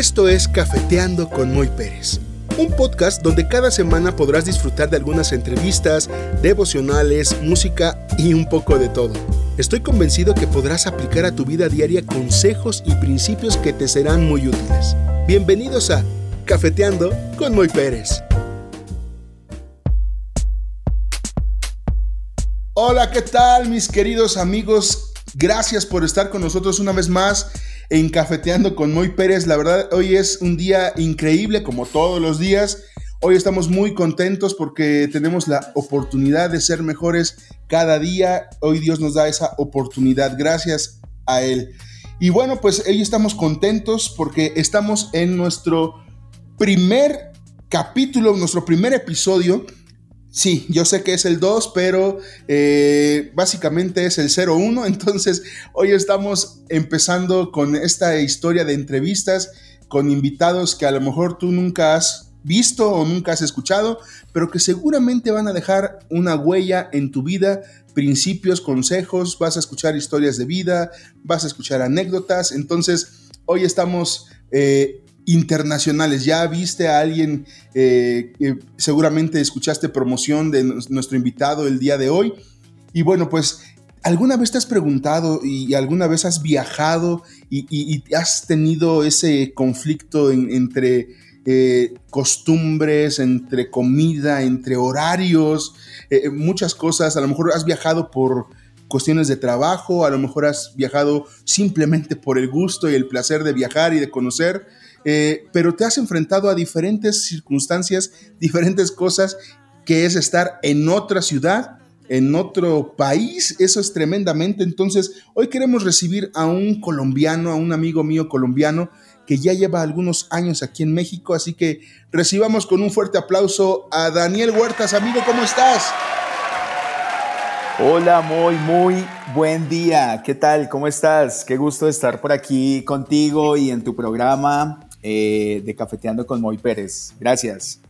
Esto es Cafeteando con Moy Pérez, un podcast donde cada semana podrás disfrutar de algunas entrevistas, devocionales, música y un poco de todo. Estoy convencido que podrás aplicar a tu vida diaria consejos y principios que te serán muy útiles. Bienvenidos a Cafeteando con Moy Pérez. Hola, ¿qué tal mis queridos amigos? Gracias por estar con nosotros una vez más en Cafeteando con Moy Pérez. La verdad, hoy es un día increíble, como todos los días. Hoy estamos muy contentos porque tenemos la oportunidad de ser mejores cada día. Hoy Dios nos da esa oportunidad. Gracias a Él. Y bueno, pues hoy estamos contentos porque estamos en nuestro primer capítulo, nuestro primer episodio Sí, yo sé que es el 2, pero eh, básicamente es el 0-1. Entonces, hoy estamos empezando con esta historia de entrevistas con invitados que a lo mejor tú nunca has visto o nunca has escuchado, pero que seguramente van a dejar una huella en tu vida, principios, consejos, vas a escuchar historias de vida, vas a escuchar anécdotas. Entonces, hoy estamos eh, internacionales. Ya viste a alguien, eh, seguramente escuchaste promoción de nuestro invitado el día de hoy. Y bueno, pues, ¿alguna vez te has preguntado y, alguna vez has viajado y, has tenido ese conflicto entre eh, costumbres, entre comida, entre horarios, eh, muchas cosas? A lo mejor has viajado por cuestiones de trabajo, a lo mejor has viajado simplemente por el gusto y el placer de viajar y de conocer. Eh, pero te has enfrentado a diferentes circunstancias, diferentes cosas, que es estar en otra ciudad, en otro país, eso es tremendamente. Entonces, hoy queremos recibir a un colombiano, a un amigo mío colombiano, que ya lleva algunos años aquí en México, así que recibamos con un fuerte aplauso a Daniel Huertas. Amigo, ¿cómo estás? Hola, muy, muy buen día. ¿Qué tal? ¿Cómo estás? Qué gusto estar por aquí contigo y en tu programa. Eh, de Cafeteando con Moy Pérez. Gracias.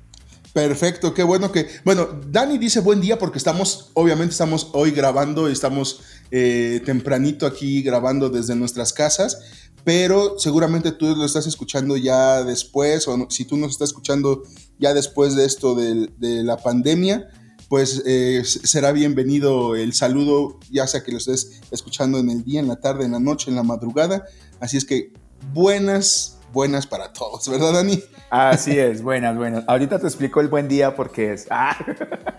Perfecto, qué bueno que... Bueno, Dani dice buen día porque estamos, obviamente estamos hoy grabando, estamos eh, tempranito aquí grabando desde nuestras casas, pero seguramente tú lo estás escuchando ya después, o si tú nos estás escuchando ya después de esto de, la pandemia, pues eh, será bienvenido el saludo, ya sea que lo estés escuchando en el día, en la tarde, en la noche, en la madrugada. Así es que buenas buenas para todos, ¿verdad, Dani? Así es, buenas, buenas. Ahorita te explico el buen día porque es. Ah.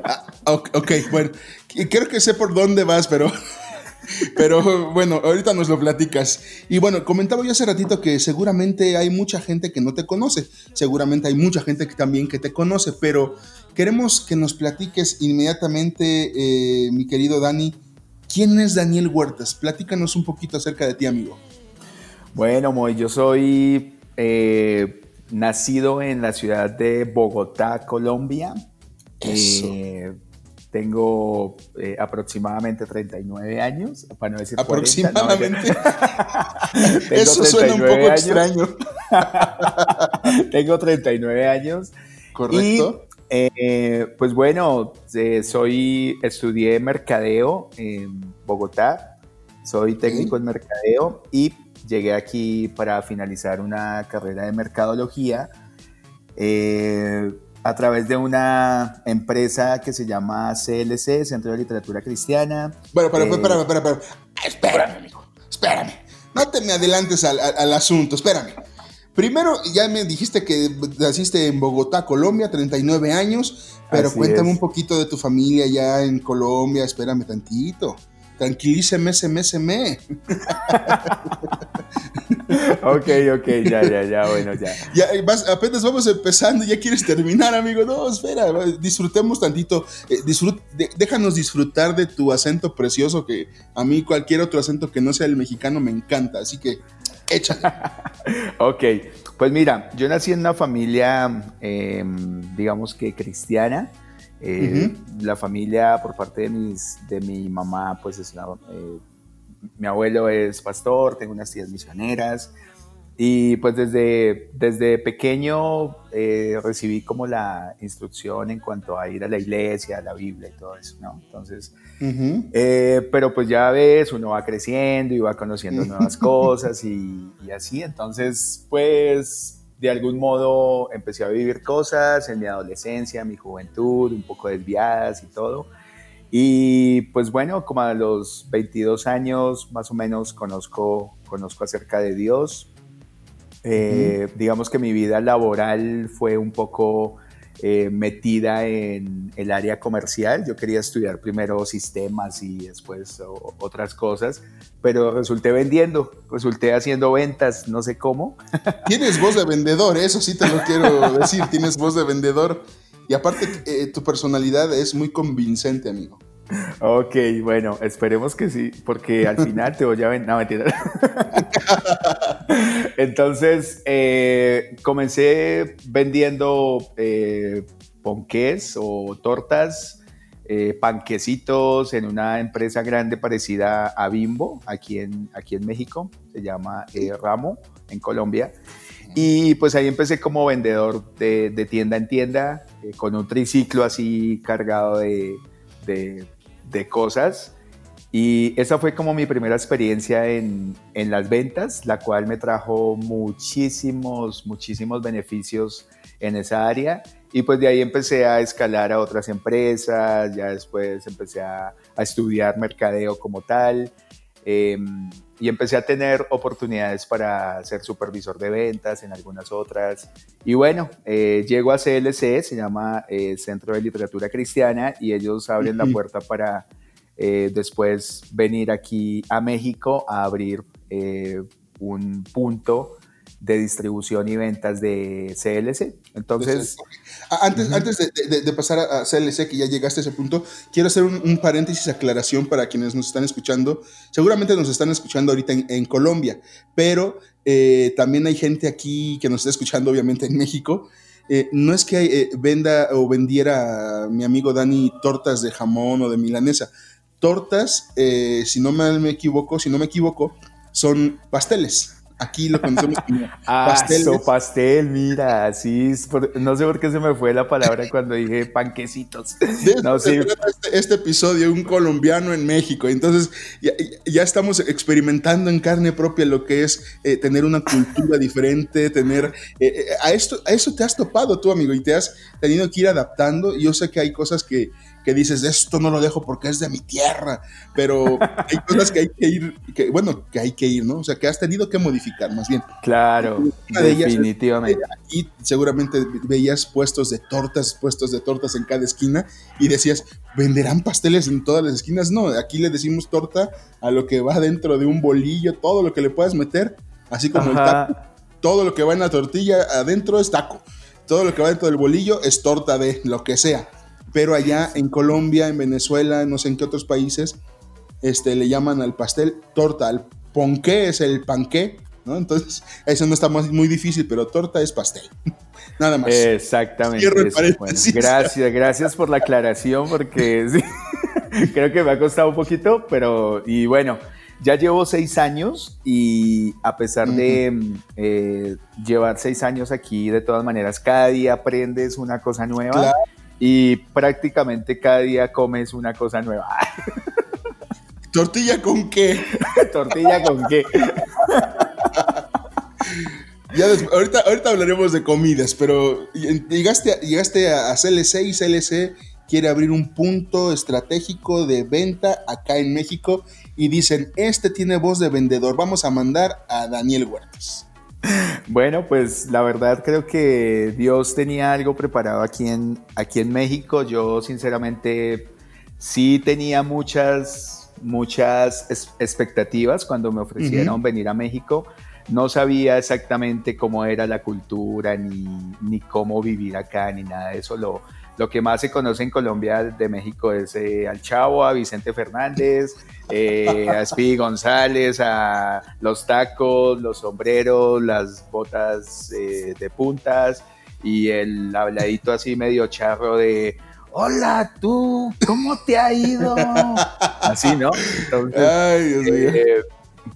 ah ok, bueno, creo que sé por dónde vas, pero. Pero bueno, ahorita nos lo platicas. Y bueno, comentaba yo hace ratito que seguramente hay mucha gente que no te conoce. Seguramente hay mucha gente que también que te conoce, pero queremos que nos platiques inmediatamente, eh, mi querido Dani, ¿quién es Daniel Huertas? Platícanos un poquito acerca de ti, amigo. Bueno, Moy, yo soy eh, nacido en la ciudad de Bogotá, Colombia. Eh, tengo eh, aproximadamente 39 años, para no decir Aproximadamente. Eso suena un poco extraño. tengo 39 años. Correcto. Y, pues bueno, soy, estudié mercadeo en Bogotá, soy técnico en mercadeo y llegué aquí para finalizar una carrera de mercadología eh, a través de una empresa que se llama CLC, Centro de Literatura Cristiana. Bueno, pero, eh, espérame, espérame, espérame. Espérame, amigo, espérame. No te me adelantes al, al, asunto, espérame. Primero, ya me dijiste que naciste en Bogotá, Colombia, 39 años, pero cuéntame un poquito de tu familia ya en Colombia, espérame tantito tranquilíceme, me, me. ok, ok, ya, ya, ya, bueno, ya. ya apenas vamos empezando, ya quieres terminar, amigo. No, espera, disfrutemos tantito. Eh, déjanos disfrutar de tu acento precioso, que a mí cualquier otro acento que no sea el mexicano me encanta, así que échale. ok, pues mira, yo nací en una familia, em, digamos que cristiana. Eh, la familia por parte de, mis, de mi mamá, pues es eh, mi abuelo es pastor, tengo unas tías misioneras. Y pues desde, desde pequeño eh, recibí como la instrucción en cuanto a ir a la iglesia, a la Biblia y todo eso, ¿no? Entonces, pero pues ya ves, uno va creciendo y va conociendo nuevas cosas y, y así, entonces pues de algún modo empecé a vivir cosas en mi adolescencia, mi juventud, un poco desviadas y todo. Y pues bueno, como a los 22 años más o menos conozco, conozco acerca de Dios. Eh, digamos que mi vida laboral fue un poco eh, metida en el área comercial. Yo quería estudiar primero sistemas y después otras cosas, pero resulté vendiendo, resulté haciendo ventas, no sé cómo. Tienes voz de vendedor, eso sí te lo quiero decir, tienes voz de vendedor. Y aparte, eh, tu personalidad es muy convincente, amigo. Ok, bueno, esperemos que sí, porque al final te voy a vender. No, mentira. Entonces, eh, comencé vendiendo eh, ponqués o tortas, eh, panquecitos en una empresa grande parecida a Bimbo, aquí en, aquí en México, se llama Ramo, en Colombia. Y pues ahí empecé como vendedor de, tienda en tienda, con un triciclo así cargado de de cosas. Y esa fue como mi primera experiencia en, en, las ventas, la cual me trajo muchísimos, muchísimos beneficios en esa área. Y pues de ahí empecé a escalar a otras empresas, ya después empecé a, a estudiar mercadeo como tal. Em, y empecé a tener oportunidades para ser supervisor de ventas en algunas otras. Y bueno, eh, llego a CLC, se llama eh, Centro de Literatura Cristiana, y ellos abren la puerta para eh, después venir aquí a México a abrir un punto de distribución y ventas de CLC. Entonces... Antes, antes de, pasar a CLC, que ya llegaste a ese punto, quiero hacer un, paréntesis, aclaración para quienes nos están escuchando. Seguramente nos están escuchando ahorita en, Colombia, pero eh, también hay gente aquí que nos está escuchando, obviamente, en México. Eh, no es que eh, venda o vendiera mi amigo Dani tortas de jamón o de milanesa. Tortas, si no me equivoco, si no me equivoco, son pasteles. Aquí lo conocemos como ah, pastel. pastel, mira, sí, no sé por qué se me fue la palabra cuando dije panquecitos. no, sí. este, este, episodio, un colombiano en México. Entonces, ya, estamos experimentando en carne propia lo que es eh, tener una cultura diferente, tener... Eh, eh, a, esto, a eso te has topado tú, amigo, y te has tenido que ir adaptando. Yo sé que hay cosas que que dices, esto no lo dejo porque es de mi tierra, pero hay cosas que hay que ir, que, bueno, que hay que ir, ¿no? O sea, que has tenido que modificar, más bien. Claro, definitivamente. aquí seguramente veías puestos de tortas, puestos de tortas en cada esquina y decías, ¿venderán pasteles en todas las esquinas? No, aquí le decimos torta a lo que va dentro de un bolillo, todo lo que le puedas meter, así como el taco, todo lo que va en la tortilla adentro es taco, todo lo que va dentro del bolillo es torta de lo que sea pero allá en Colombia, en Venezuela, no sé en qué otros países, este, le llaman al pastel torta, al ponqué es el panqué, ¿no? Entonces, eso no está muy difícil, pero torta es pastel. Nada más. Exactamente. gracias, gracias por la aclaración, porque creo que me ha costado un poquito, pero, y bueno, ya llevo seis años y a pesar de eh, llevar seis años aquí, de todas maneras, cada día aprendes una cosa nueva y prácticamente cada día comes una cosa nueva. ¿Tortilla con qué? ¿Tortilla con qué? Ya ahorita, ahorita hablaremos de comidas, pero llegaste, llegaste a CLC y CLC quiere abrir un punto estratégico de venta acá en México y dicen, este tiene voz de vendedor, vamos a mandar a Daniel Huertas. Bueno, pues la verdad creo que Dios tenía algo preparado aquí en, aquí en México. Yo sinceramente sí tenía muchas, muchas expectativas cuando me ofrecieron venir a México. No sabía exactamente cómo era la cultura, ni, ni cómo vivir acá, ni nada de eso. Lo, lo que más se conoce en Colombia de México es eh, al Chavo, a Vicente Fernández, eh, a Speedy González, a los tacos, los sombreros, las botas eh, de puntas y el habladito así medio charro de hola tú, ¿cómo te ha ido? Así, ¿no? Ay, Dios mío.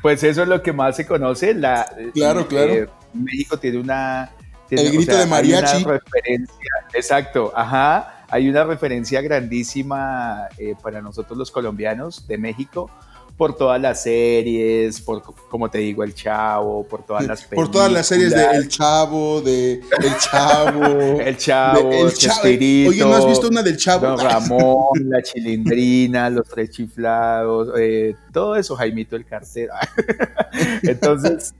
pues eso es lo que más se conoce. La, claro, claro. México tiene una el grito de mariachi. referencia, exacto, ajá. Hay una referencia grandísima eh, para nosotros los colombianos de México, por todas las series, por, como te digo, El Chavo, por todas las películas. Por todas las series de El Chavo, de El Chavo. el Chavo, El Chavo. Oye, ¿no has visto una del Chavo? Don Ramón, La Chilindrina, Los Tres Chiflados, eh, todo eso, Jaimito el Cartero. entonces,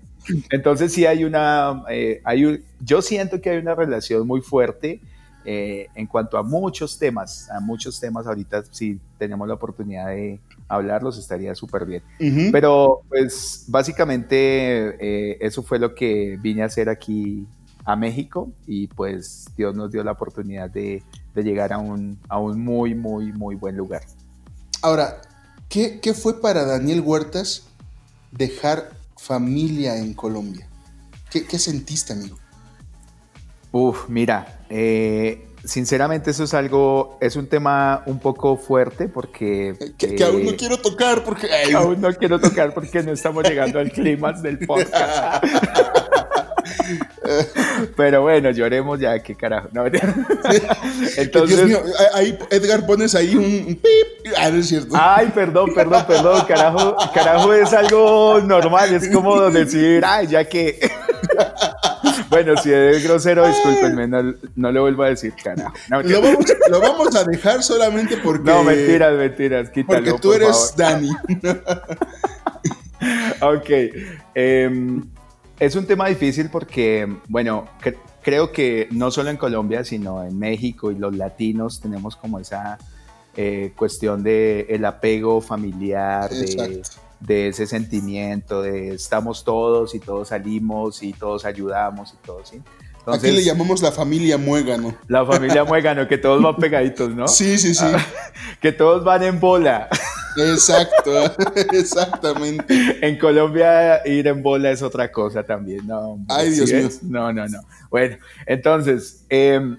entonces sí hay una, eh, hay yo siento que hay una relación muy fuerte eh, en cuanto a muchos temas, a muchos temas ahorita si tenemos la oportunidad de hablarlos estaría súper bien. Pero pues básicamente eh, eso fue lo que vine a hacer aquí a México y pues Dios nos dio la oportunidad de, llegar a un, a un muy, muy, muy buen lugar. Ahora, ¿qué, ¿qué fue para Daniel Huertas dejar familia en Colombia? ¿Qué, qué sentiste, amigo? Uf, mira, eh, sinceramente eso es algo, es un tema un poco fuerte porque... Que, aún no eh, quiero tocar porque... aún no quiero tocar porque no estamos llegando al clímax del podcast. Pero bueno, lloremos ya, qué carajo. Entonces, Dios mío, ahí, Edgar, pones ahí un, pip. Ah, no es cierto. Ay, perdón, perdón, perdón. Carajo, carajo es algo normal. Es como decir, ay, ya que. Bueno, si es grosero, discúlpenme, no, no lo vuelvo a decir, carajo. lo, vamos, a dejar solamente porque. No, mentiras, mentiras, quítalo. Porque tú eres Dani. ok. Eh, es un tema difícil porque, bueno, creo que no solo en Colombia, sino en México y los latinos tenemos como esa eh, cuestión de el apego familiar, de, ese sentimiento de estamos todos y todos salimos y todos ayudamos y todos, ¿sí? Aquí le llamamos la familia Muégano. La familia Muégano, que todos van pegaditos, ¿no? Sí, sí, sí. Ah, que todos van en bola. Exacto, exactamente. En Colombia ir en bola es otra cosa también, ¿no? Ay, Dios mío. No, no, no. Bueno, entonces, em,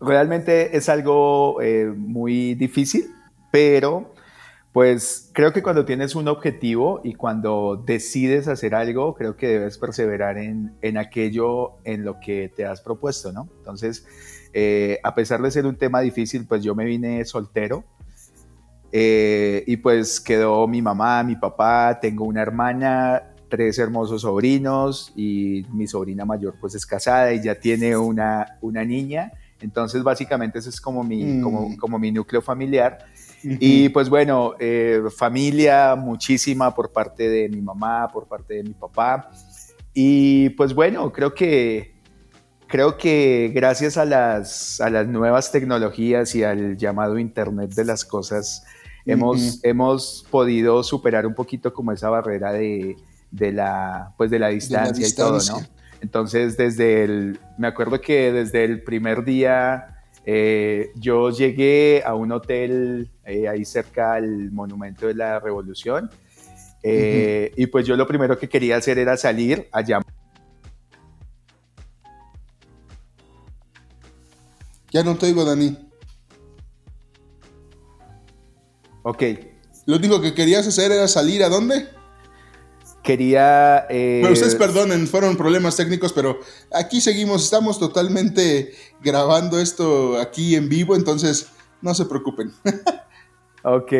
realmente es algo eh, muy difícil, pero pues creo que cuando tienes un objetivo y cuando decides hacer algo, creo que debes perseverar en, en aquello en lo que te has propuesto, ¿no? Entonces, eh, a pesar de ser un tema difícil, pues yo me vine soltero eh, y pues quedó mi mamá, mi papá, tengo una hermana, tres hermosos sobrinos y mi sobrina mayor pues es casada y ya tiene una, una niña. Entonces básicamente ese es como mi, como, mm. como, mi núcleo familiar. Y pues bueno, eh, familia muchísima por parte de mi mamá, por parte de mi papá. Y pues bueno, creo que, creo que gracias a las, a las nuevas tecnologías y al llamado Internet de las Cosas, hemos, hemos podido superar un poquito como esa barrera de, de la, pues de la distancia, y todo, ¿no? Entonces, desde el, me acuerdo que desde el primer día eh, yo llegué a un hotel eh, ahí cerca al Monumento de la Revolución eh, y pues yo lo primero que quería hacer era salir allá. Ya no te oigo, Dani. Ok. Lo único que querías hacer era salir a dónde? Quería... Eh... ustedes perdonen, fueron problemas técnicos, pero aquí seguimos, estamos totalmente grabando esto aquí en vivo, entonces no se preocupen. ok.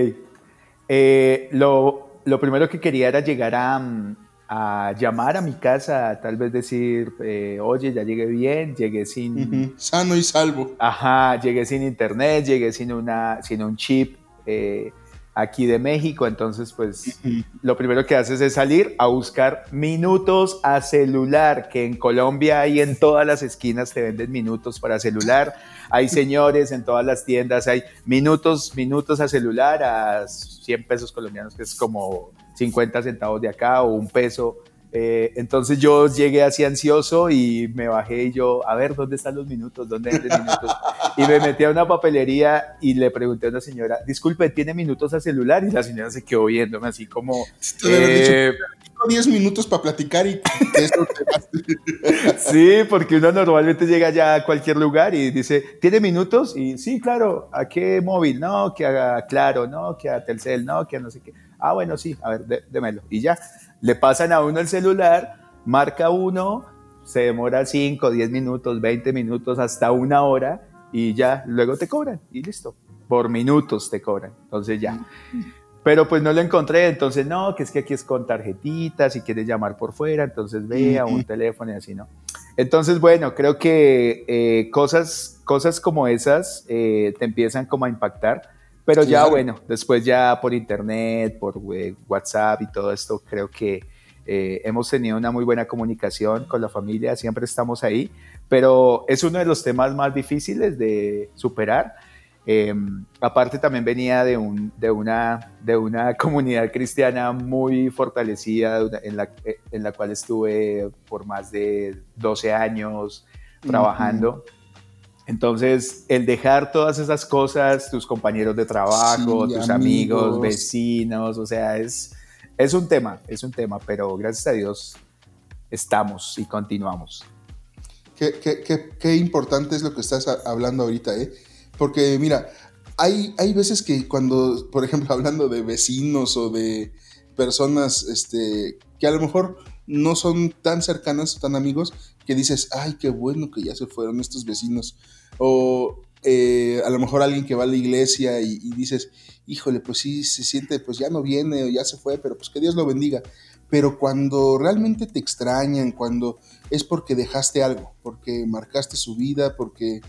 Eh, lo, primero que quería era llegar a, llamar a mi casa, tal vez decir, eh, oye, ya llegué bien, llegué sin... Sano y salvo. Ajá, llegué sin internet, llegué sin, una, sin un chip eh, aquí de México, entonces pues lo primero que haces es salir a buscar minutos a celular, que en Colombia hay en todas las esquinas te venden minutos para celular, hay señores en todas las tiendas, hay minutos, minutos a celular a 100 pesos colombianos, que es como 50 centavos de acá o un peso eh, entonces yo llegué así ansioso y me bajé y yo, a ver, ¿dónde están los minutos? ¿Dónde los minutos? Y me metí a una papelería y le pregunté a una señora, disculpe, ¿tiene minutos a celular? Y la señora se quedó viéndome así como... Eh, 10 minutos para platicar y eso Sí, porque uno normalmente llega ya a cualquier lugar y dice, ¿tiene minutos? Y sí, claro, ¿a qué móvil? No, que a Claro, no, que a Telcel, no, que a no sé qué. Ah, bueno, sí, a ver, démelo. Y ya le pasan a uno el celular, marca uno, se demora 5, 10 minutos, 20 minutos, hasta una hora y ya, luego te cobran y listo. Por minutos te cobran. Entonces ya. pero pues no lo encontré, entonces no, que es que aquí es con tarjetitas, si quieres llamar por fuera, entonces ve a un teléfono y así, ¿no? Entonces, bueno, creo que eh, cosas, cosas como esas eh, te empiezan como a impactar, pero ya bueno, después ya por internet, por WhatsApp y todo esto, creo que eh, hemos tenido una muy buena comunicación con la familia, siempre estamos ahí, pero es uno de los temas más difíciles de superar. Em, aparte también venía de, un, de, una, de una comunidad cristiana muy fortalecida en la, en la cual estuve por más de 12 años trabajando. Entonces, el dejar todas esas cosas, tus compañeros de trabajo, tus amigos. vecinos, o sea, es, es un tema, es un tema, pero gracias a Dios estamos y continuamos. Qué, qué, qué, qué importante es lo que estás hablando ahorita, ¿eh? Porque mira, hay, hay veces que cuando, por ejemplo, hablando de vecinos o de personas este, que a lo mejor no son tan cercanas o tan amigos, que dices, ay, qué bueno que ya se fueron estos vecinos. O eh, a lo mejor alguien que va a la iglesia y, dices, híjole, pues sí, se siente, pues ya no viene o ya se fue, pero pues que Dios lo bendiga. Pero cuando realmente te extrañan, cuando es porque dejaste algo, porque marcaste su vida, porque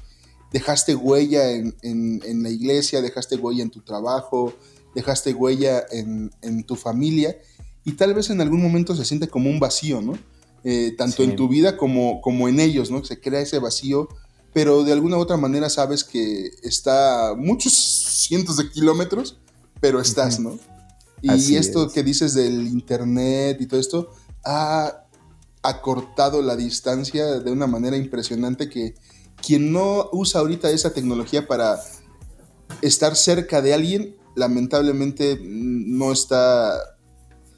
dejaste huella en, la iglesia, dejaste huella en tu trabajo, dejaste huella en, tu familia y tal vez en algún momento se siente como un vacío, ¿no? Eh, tanto en tu vida como, como en ellos, ¿no? Se crea ese vacío, pero de alguna u otra manera sabes que está muchos cientos de kilómetros, pero estás, ¿no? Y esto que dices del internet y todo esto ha acortado la distancia de una manera impresionante que quien no usa ahorita esa tecnología para estar cerca de alguien, lamentablemente no está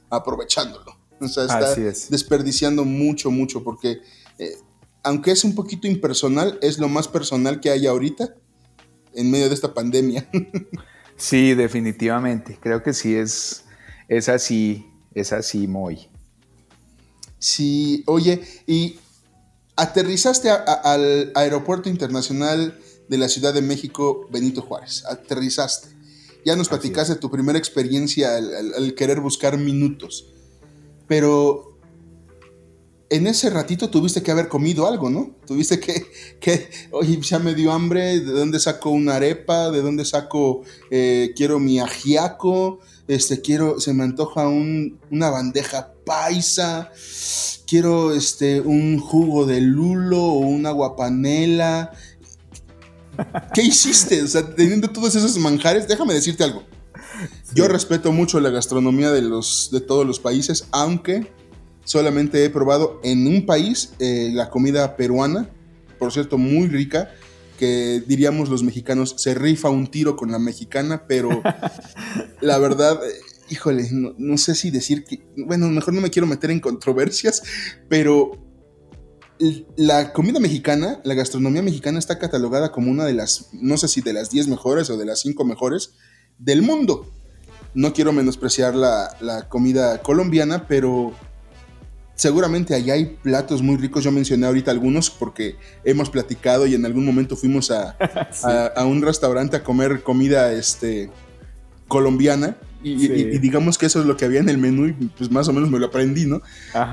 aprovechándolo. O sea, está desperdiciando mucho, mucho, porque eh, aunque es un poquito impersonal, es lo más personal que hay ahorita en medio de esta pandemia. sí, definitivamente. Creo que sí es, es así, es así, muy. Sí, oye, y aterrizaste al Aeropuerto Internacional de la Ciudad de México, Benito Juárez. Aterrizaste. Ya nos platicaste tu primera experiencia al, querer buscar minutos. Pero en ese ratito tuviste que haber comido algo, ¿no? Tuviste que, que oye, ya me dio hambre, ¿de dónde saco una arepa? ¿De dónde saco, eh, quiero mi ajiaco? Este, quiero, se me antoja una bandeja paisa quiero este, un jugo de lulo o una guapanela. ¿Qué hiciste? O sea, teniendo todos esos manjares, déjame decirte algo. Yo respeto mucho la gastronomía de, los, de todos los países, aunque solamente he probado en un país eh, la comida peruana, por cierto, muy rica, que diríamos los mexicanos, se rifa un tiro con la mexicana, pero la verdad híjole, no, sé si decir que, bueno, mejor no me quiero meter en controversias, pero la comida mexicana, la gastronomía mexicana está catalogada como una de las, no sé si de las 10 mejores o de las 5 mejores del mundo. No quiero menospreciar la, la comida colombiana, pero seguramente allá hay platos muy ricos. Yo mencioné ahorita algunos porque hemos platicado y en algún momento fuimos a, a, un restaurante a comer comida este, colombiana y, digamos que eso es lo que había en el menú y pues más o menos me lo aprendí, ¿no?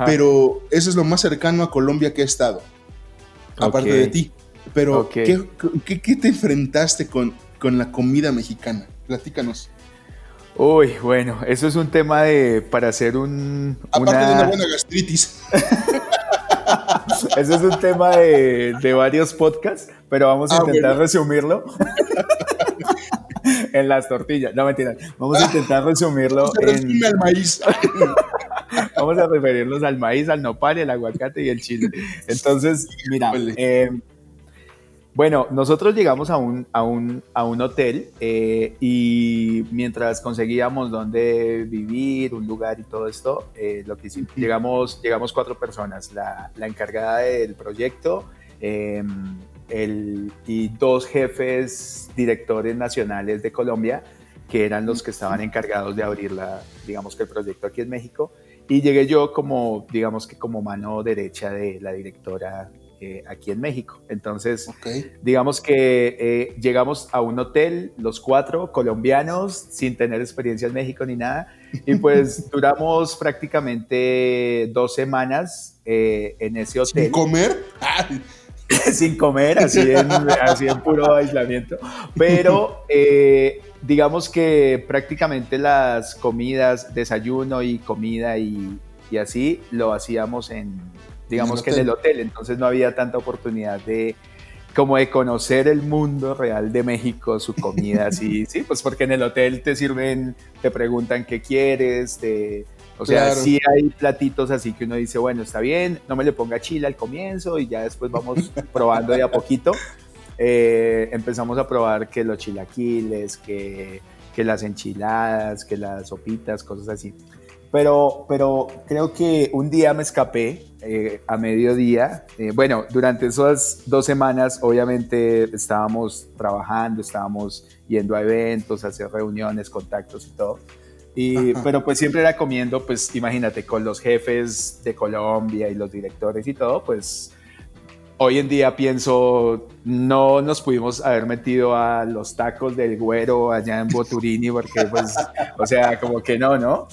Pero eso es lo más cercano a Colombia que he estado, aparte de ti. Pero, ¿qué, te enfrentaste con, con la comida mexicana? Platícanos. Uy, bueno, eso es un tema de para hacer un. Aparte de una buena gastritis. eso es un tema de, de varios podcasts, pero vamos a ah, intentar resumirlo. en las tortillas. No, mentira. Vamos a intentar resumirlo en... al maíz. Vamos a referirnos al maíz, al nopal, el aguacate y el chile. Entonces, mira, eh, bueno, nosotros llegamos a un, a un, a un hotel eh, y mientras conseguíamos dónde vivir, un lugar y todo esto, eh, lo que hicimos, llegamos, llegamos cuatro personas, la, la encargada del proyecto, el, y dos jefes directores nacionales de Colombia, que eran los que estaban encargados de abrir la, digamos que el proyecto aquí en México. Y llegué yo como, digamos que como mano derecha de la directora eh, aquí en México. Entonces, digamos que eh, llegamos a un hotel, los cuatro colombianos, sin tener experiencia en México ni nada, y pues duramos prácticamente dos semanas en ese hotel. ¿Sin comer? sin comer, así en, así en puro aislamiento. Pero digamos que prácticamente las comidas, desayuno y comida y, y así lo hacíamos en, digamos que en el hotel, entonces no había tanta oportunidad de como de conocer el mundo real de México, su comida, así, sí, pues porque en el hotel te sirven, te preguntan qué quieres, te, o sea, sí hay platitos así que uno dice, bueno, está bien, no me le ponga chile al comienzo y ya después vamos probando de a poquito. Eh, empezamos a probar que los chilaquiles, que, que las enchiladas, que las sopitas, cosas así. Pero, pero creo que un día me escapé eh, a mediodía. Eh, bueno, durante esas dos semanas obviamente estábamos trabajando, estábamos yendo a eventos, a hacer reuniones, contactos y todo. Y, pero pues siempre era comiendo, pues imagínate, con los jefes de Colombia y los directores y todo, pues hoy en día pienso, no nos pudimos haber metido a los tacos del güero allá en Boturini, porque pues, o sea, como que no, ¿no?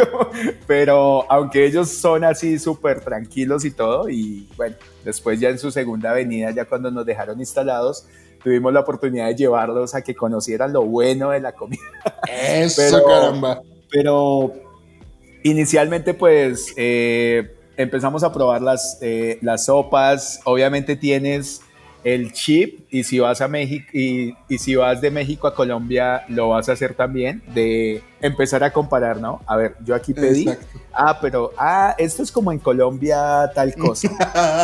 Pero aunque ellos son así súper tranquilos y todo, y bueno, después ya en su segunda avenida, ya cuando nos dejaron instalados, tuvimos la oportunidad de llevarlos a que conocieran lo bueno de la comida. Eso, caramba. Pero inicialmente, pues, eh, empezamos a probar las, eh, las sopas. Obviamente tienes el chip y si vas a México y, y, si vas de México a Colombia lo vas a hacer también de empezar a comparar, ¿no? A ver, yo aquí pedí, ah, pero ah, esto es como en Colombia tal cosa.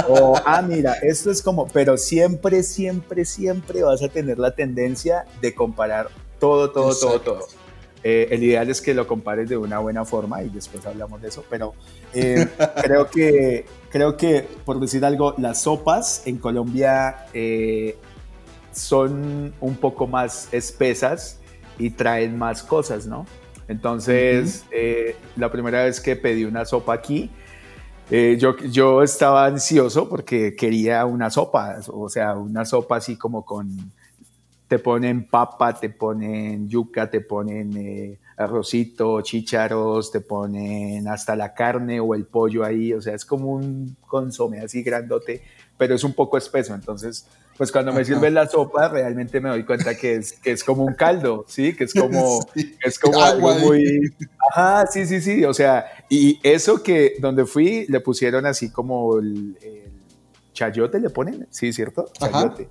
o ah, mira, esto es como, pero siempre siempre siempre vas a tener la tendencia de comparar todo, todo, todo, todo. Eh, el ideal es que lo compares de una buena forma y después hablamos de eso, pero eh, creo, que, creo que, por decir algo, las sopas en Colombia eh, son un poco más espesas y traen más cosas, ¿no? Entonces, la primera vez que pedí una sopa aquí, yo, yo estaba ansioso porque quería una sopa, o sea, una sopa así como con te ponen papa, te ponen yuca, te ponen eh, arrocito, chícharos, te ponen hasta la carne o el pollo ahí, o sea, es como un consome así grandote, pero es un poco espeso, entonces, pues cuando me sirven la sopa, realmente me doy cuenta que es, que es como un caldo, ¿sí? Que es como, es como algo muy... Ajá, sí, sí, sí, o sea, y eso que donde fui le pusieron así como el, chayote, le ponen, sí, ¿cierto? Chayote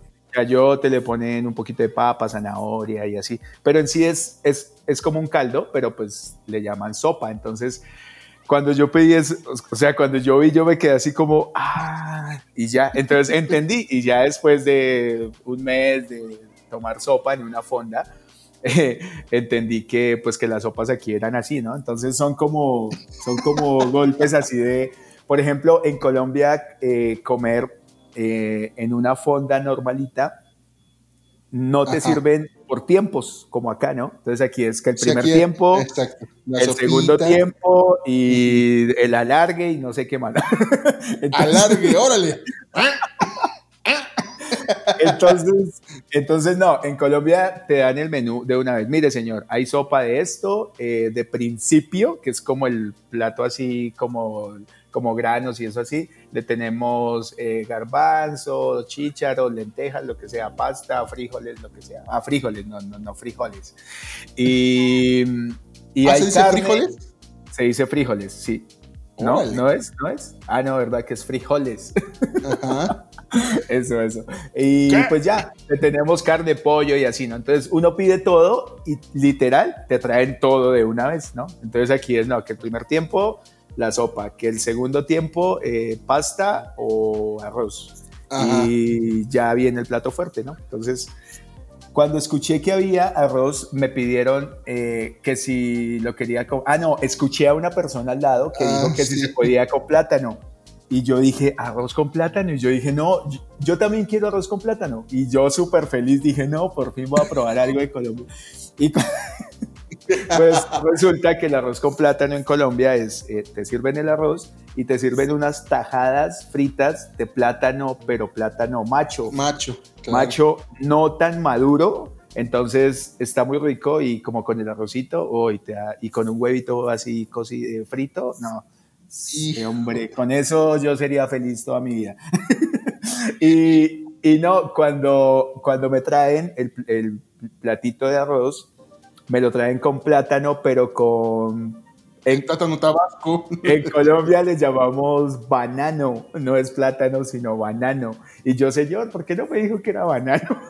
te le ponen un poquito de papa, zanahoria y así. Pero en sí es, es, es como un caldo, pero pues le llaman sopa. Entonces, cuando yo pedí eso, o sea, cuando yo vi, yo me quedé así como, ah, y ya, entonces entendí. Y ya después de un mes de tomar sopa en una fonda, entendí que pues que las sopas aquí eran así, ¿no? Entonces son como, son como golpes así de, por ejemplo, en Colombia eh, comer eh, en una fonda normalita, no te sirven por tiempos, como acá, ¿no? Entonces aquí es que el primer tiempo, el segundo tiempo y el alargue y no sé qué más. alargue, órale. Entonces, entonces, no, en Colombia te dan el menú de una vez. Mire, señor, hay sopa de esto, eh, de principio, que es como el plato así como como granos y eso así. Le tenemos eh, garbanzo, chícharos, lentejas, lo que sea, pasta, frijoles, lo que sea. Ah, frijoles, no, no, no frijoles. Y, y ¿Ah, ¿Se dice frijoles? Se dice frijoles, sí. ¿No? ¿No es? ¿No es? Ah, no, ¿verdad? Que es frijoles. Ajá. eso, eso. Y pues ya, tenemos carne, pollo y así, ¿no? Entonces uno pide todo y literal te traen todo de una vez, ¿no? Entonces aquí es, no, que el primer tiempo la sopa, que el segundo tiempo eh, pasta o arroz. Y ya viene el plato fuerte, ¿no? Entonces, cuando escuché que había arroz, me pidieron eh, que si lo quería con... Ah, no, escuché a una persona al lado que dijo ah, que si se podía con plátano. Y yo dije, arroz con plátano. Y yo dije, no, yo, también quiero arroz con plátano. Y yo súper feliz dije, no, por fin voy a probar algo de Colombia. Y, Pues resulta que el arroz con plátano en Colombia es, eh, te sirven el arroz y te sirven unas tajadas fritas de plátano, pero plátano macho. Macho. Macho no tan maduro, entonces está muy rico y como con el arrocito oh, y, y con un huevito así cocido, eh, frito, no. Sí, hombre, con eso yo sería feliz toda mi vida. y, y, no, cuando, cuando me traen el, el platito de arroz, me lo traen con plátano, pero con... En, plátano tabasco. En Colombia le llamamos banano, no es plátano, sino banano. Y yo, señor, ¿por qué no me dijo que era banano?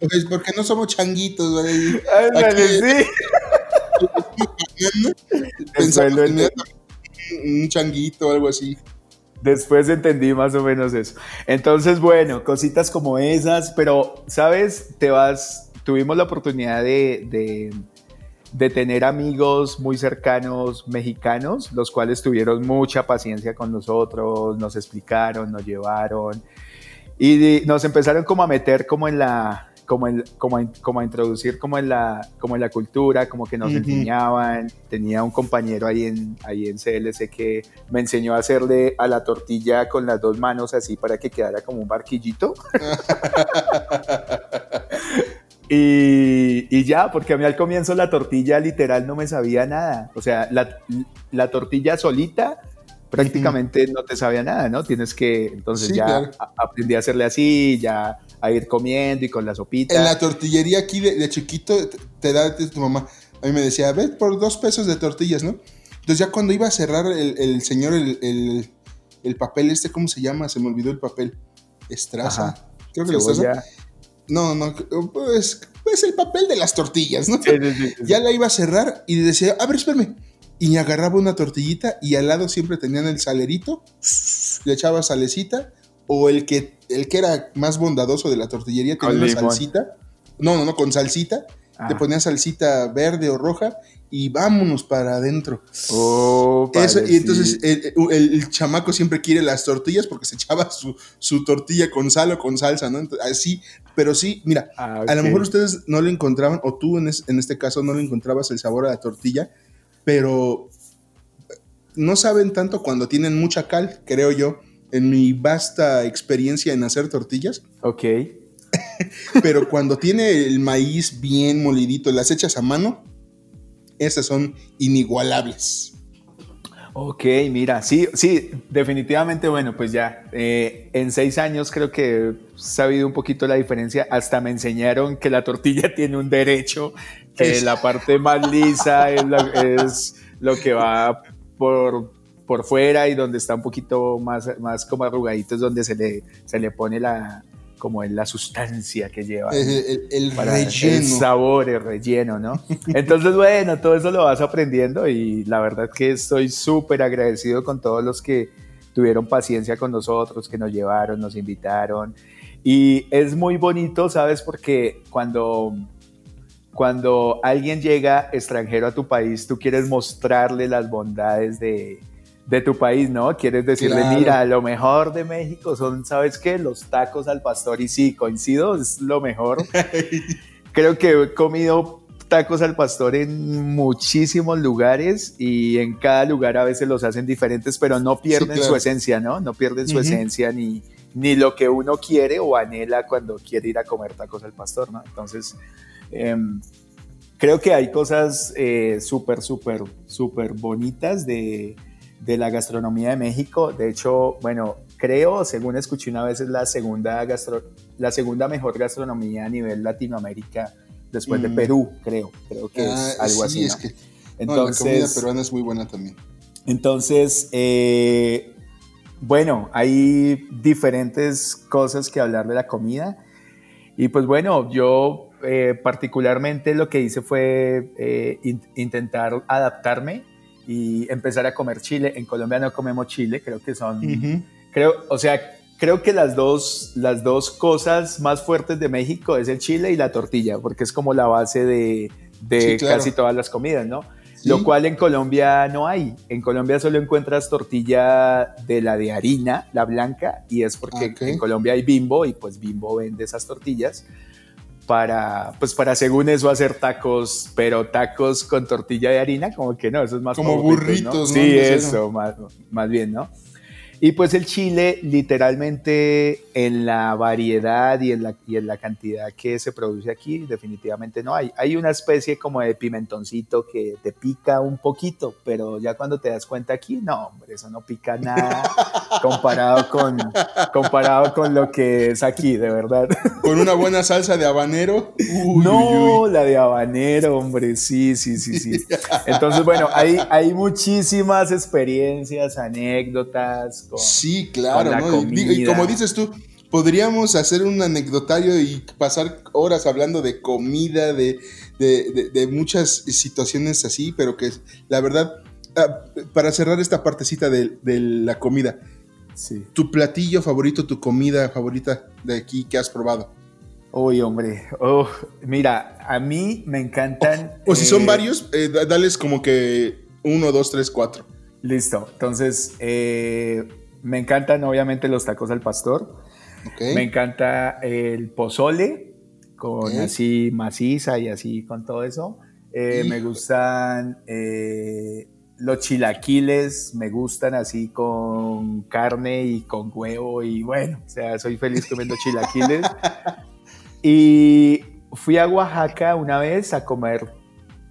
Pues porque no somos changuitos, güey. sí. Pensando en un changuito o algo así. Después entendí más o menos eso. Entonces, bueno, cositas como esas, pero, ¿sabes? Te vas, tuvimos la oportunidad de, de, tener amigos muy cercanos mexicanos, los cuales tuvieron mucha paciencia con nosotros, nos explicaron, nos llevaron y nos empezaron como a meter como en la, como, como, como a introducir como en, la, como en la cultura, como que nos enseñaban. Tenía un compañero ahí en, ahí en CLC que me enseñó a hacerle a la tortilla con las dos manos así para que quedara como un barquillito. y, y, ya, porque a mí al comienzo la tortilla literal no me sabía nada. O sea, la, la tortilla solita prácticamente no te sabía nada, ¿no? Tienes que, entonces ya aprendí a hacerle así, ya a ir comiendo y con la sopita. En la tortillería aquí de, chiquito te da tu mamá, a mí me decía, ve por dos pesos de tortillas, ¿no? Entonces ya cuando iba a cerrar el, señor el, papel este, ¿cómo se llama? Se me olvidó el papel. Estraza. Creo que Estraza. No, no, pues, pues el papel de las tortillas, ¿no? ya la iba a cerrar y decía, a ver, espérame y agarraba una tortillita y al lado siempre tenían el salerito, le echaba salecita, o el que, el que era más bondadoso de la tortillería tenía una salsita, no, no, no, con salsita, te ah. ponía salsita verde o roja y vámonos para adentro. Oh, Eso, y entonces el, chamaco siempre quiere las tortillas porque se echaba su, tortilla con sal o con salsa, ¿no? así, pero sí, mira, ah, a lo mejor ustedes no le encontraban, o tú en, en este caso no le encontrabas el sabor a la tortilla, pero no saben tanto cuando tienen mucha cal, creo yo, en mi vasta experiencia en hacer tortillas. Ok. pero cuando tiene el maíz bien molidito, las hechas a mano, esas son inigualables. Ok, mira, sí, sí, definitivamente, bueno, pues ya, eh, en seis años creo que he sabido un poquito la diferencia, hasta me enseñaron que la tortilla tiene un derecho, que la parte más lisa es, lo que va por, por fuera y donde está un poquito más, más como arrugadito es donde se le, se le pone la, como en la sustancia que lleva. El, relleno. El sabor, el relleno, ¿no? Entonces, bueno, todo eso lo vas aprendiendo y la verdad que estoy súper agradecido con todos los que tuvieron paciencia con nosotros, que nos llevaron, nos invitaron. Y es muy bonito, ¿sabes? Porque cuando, cuando alguien llega extranjero a tu país, tú quieres mostrarle las bondades de, de tu país, ¿no? Quieres decirle, mira, lo mejor de México son, ¿sabes qué? Los tacos al pastor. Y sí, coincido, es lo mejor. Creo que he comido tacos al pastor en muchísimos lugares y en cada lugar a veces los hacen diferentes, pero no pierden su esencia, ¿no? No pierden su esencia ni, ni lo que uno quiere o anhela cuando quiere ir a comer tacos al pastor, ¿no? Entonces, em, creo que hay cosas eh, súper, súper, súper bonitas de de la gastronomía de México. De hecho, bueno, creo, según escuché una vez, es la segunda, gastro, la segunda mejor gastronomía a nivel Latinoamérica después de mm. Perú, creo. Creo que es ah, algo así. Es que, entonces, la comida peruana es muy buena también. Entonces, eh, bueno, hay diferentes cosas que hablar de la comida. Y pues bueno, yo eh, particularmente lo que hice fue eh, intentar adaptarme y empezar a comer chile. En Colombia no comemos chile, creo que son, creo, o sea, creo que las dos, las dos cosas más fuertes de México es el chile y la tortilla, porque es como la base de, de casi todas las comidas, ¿no? Lo cual en Colombia no hay. En Colombia solo encuentras tortilla de la de harina, la blanca, y es porque en Colombia hay bimbo y pues bimbo vende esas tortillas para, pues para según eso hacer tacos, pero tacos con tortilla de harina, como que no, eso es más como burritos, ¿no? Sí, eso, más, más bien, ¿no? Y pues el chile, literalmente en la variedad y en la, y en la cantidad que se produce aquí, definitivamente no hay. Hay una especie como de pimentoncito que te pica un poquito, pero ya cuando te das cuenta aquí, no, hombre, eso no pica nada comparado con, comparado con lo que es aquí, de verdad. Con una buena salsa de habanero. no, la de habanero, hombre, sí, sí, sí, sí. Entonces, bueno, hay, hay muchísimas experiencias, anécdotas sí, claro, Y, como dices tú, podríamos hacer un anecdotario y pasar horas hablando de comida, de, muchas situaciones así, pero que la verdad, ah, para cerrar esta partecita de, la comida, tu platillo favorito, tu comida favorita de aquí que has probado. Uy, hombre, oh, mira, a mí me encantan. O, si son eh, varios, eh, dales como que uno, dos, tres, cuatro. Listo. Entonces, eh, me encantan obviamente los tacos al pastor. Me encanta el pozole con así maciza y así con todo eso. Eh, me gustan eh, los chilaquiles, me gustan así con carne y con huevo y bueno, o sea, soy feliz comiendo chilaquiles. y fui a Oaxaca una vez a comer,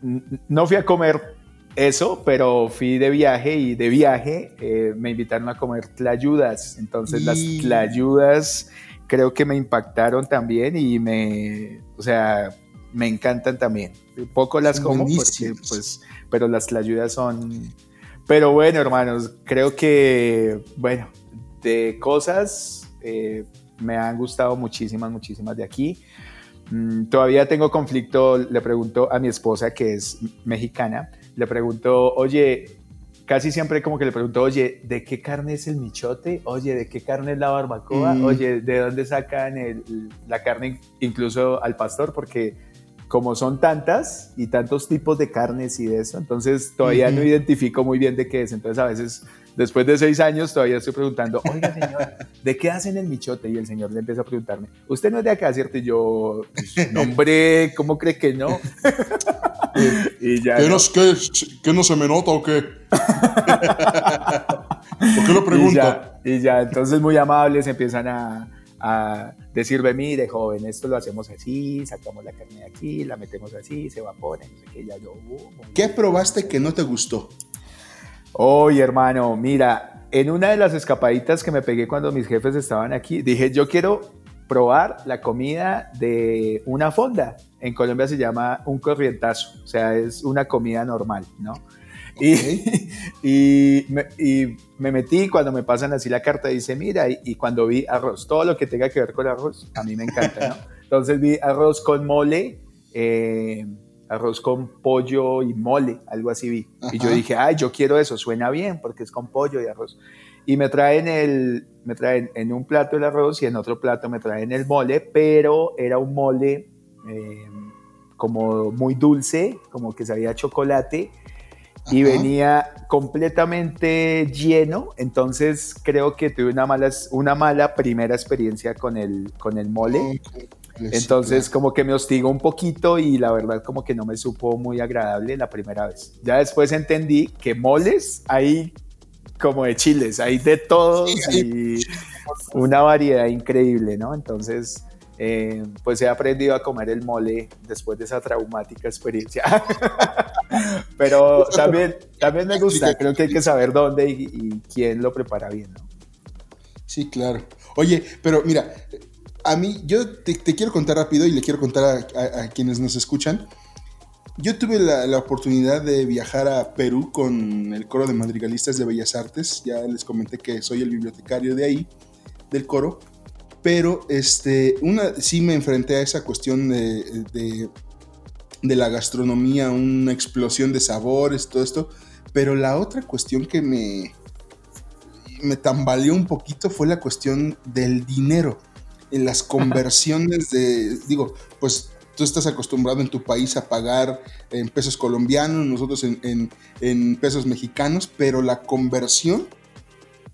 no fui a comer eso, pero fui de viaje y de viaje eh, me invitaron a comer tlayudas. Entonces las tlayudas creo que me impactaron también y me, o sea, me encantan también. Poco las como porque, pues, pero las tlayudas son... Pero bueno, hermanos, creo que, bueno, de cosas eh, me han gustado muchísimas, muchísimas de aquí. Mm, todavía tengo conflicto, le pregunto a mi esposa que es mexicana, le pregunto, oye, casi siempre como que le pregunto, oye, ¿de qué carne es el michote? Oye, ¿de qué carne es la barbacoa? Mm. Oye, ¿de dónde sacan la carne incluso al pastor? Porque como son tantas y tantos tipos de carnes y de eso, entonces todavía no identifico muy bien de qué es. Entonces a veces, después de seis años, todavía estoy preguntando, oiga señor, ¿de qué hacen el michote? Y el señor le empieza a preguntarme, usted no es de acá, ¿cierto? Y yo, pues, hombre, ¿cómo cree que no? y ya. ¿Qué no. ¿Qué, no se me nota o qué? ¿Por qué lo pregunta? Y ya, entonces muy amables empiezan a, a decirme, mire joven, esto lo hacemos así, sacamos la carne de aquí, la metemos así, se evapora, no sé qué, ya yo... Uh, ¿Qué probaste que no te gustó? Oye, hermano, mira, en una de las escapaditas que me pegué cuando mis jefes estaban aquí, dije, yo quiero probar la comida de una fonda. En Colombia se llama un corrientazo, o sea, es una comida normal, ¿no? Y, me, metí cuando me pasan así la carta, dice, mira, y, cuando vi arroz, todo lo que tenga que ver con arroz, a mí me encanta, ¿no? Entonces vi arroz con mole, eh, arroz con pollo y mole, algo así vi. Y yo dije, ay, yo quiero eso, suena bien porque es con pollo y arroz. Y me traen, el, me traen en un plato el arroz y en otro plato me traen el mole, pero era un mole eh, como muy dulce, como que sabía chocolate y venía completamente lleno, entonces creo que tuve una mala, una mala primera experiencia con el, con el mole. Entonces como que me hostigó un poquito y la verdad como que no me supo muy agradable la primera vez. Ya después entendí que moles hay como de chiles, hay de todos y una variedad increíble, ¿no? Entonces eh, pues he aprendido a comer el mole después de esa traumática experiencia. Pero también, también me gusta, creo que hay que saber dónde y, quién lo prepara bien. ¿no? Sí, claro. Oye, pero mira, a mí, yo te, quiero contar rápido y le quiero contar a, quienes nos escuchan. Yo tuve la, la, oportunidad de viajar a Perú con el coro de madrigalistas de Bellas Artes. Ya les comenté que soy el bibliotecario de ahí, del coro pero este, sí me enfrenté a esa cuestión de, de, la gastronomía, una explosión de sabores, todo esto, pero la otra cuestión que me, me tambaleó un poquito fue la cuestión del dinero, en las conversiones de, digo, pues tú estás acostumbrado en tu país a pagar en pesos colombianos, nosotros en, en, en pesos mexicanos, pero la conversión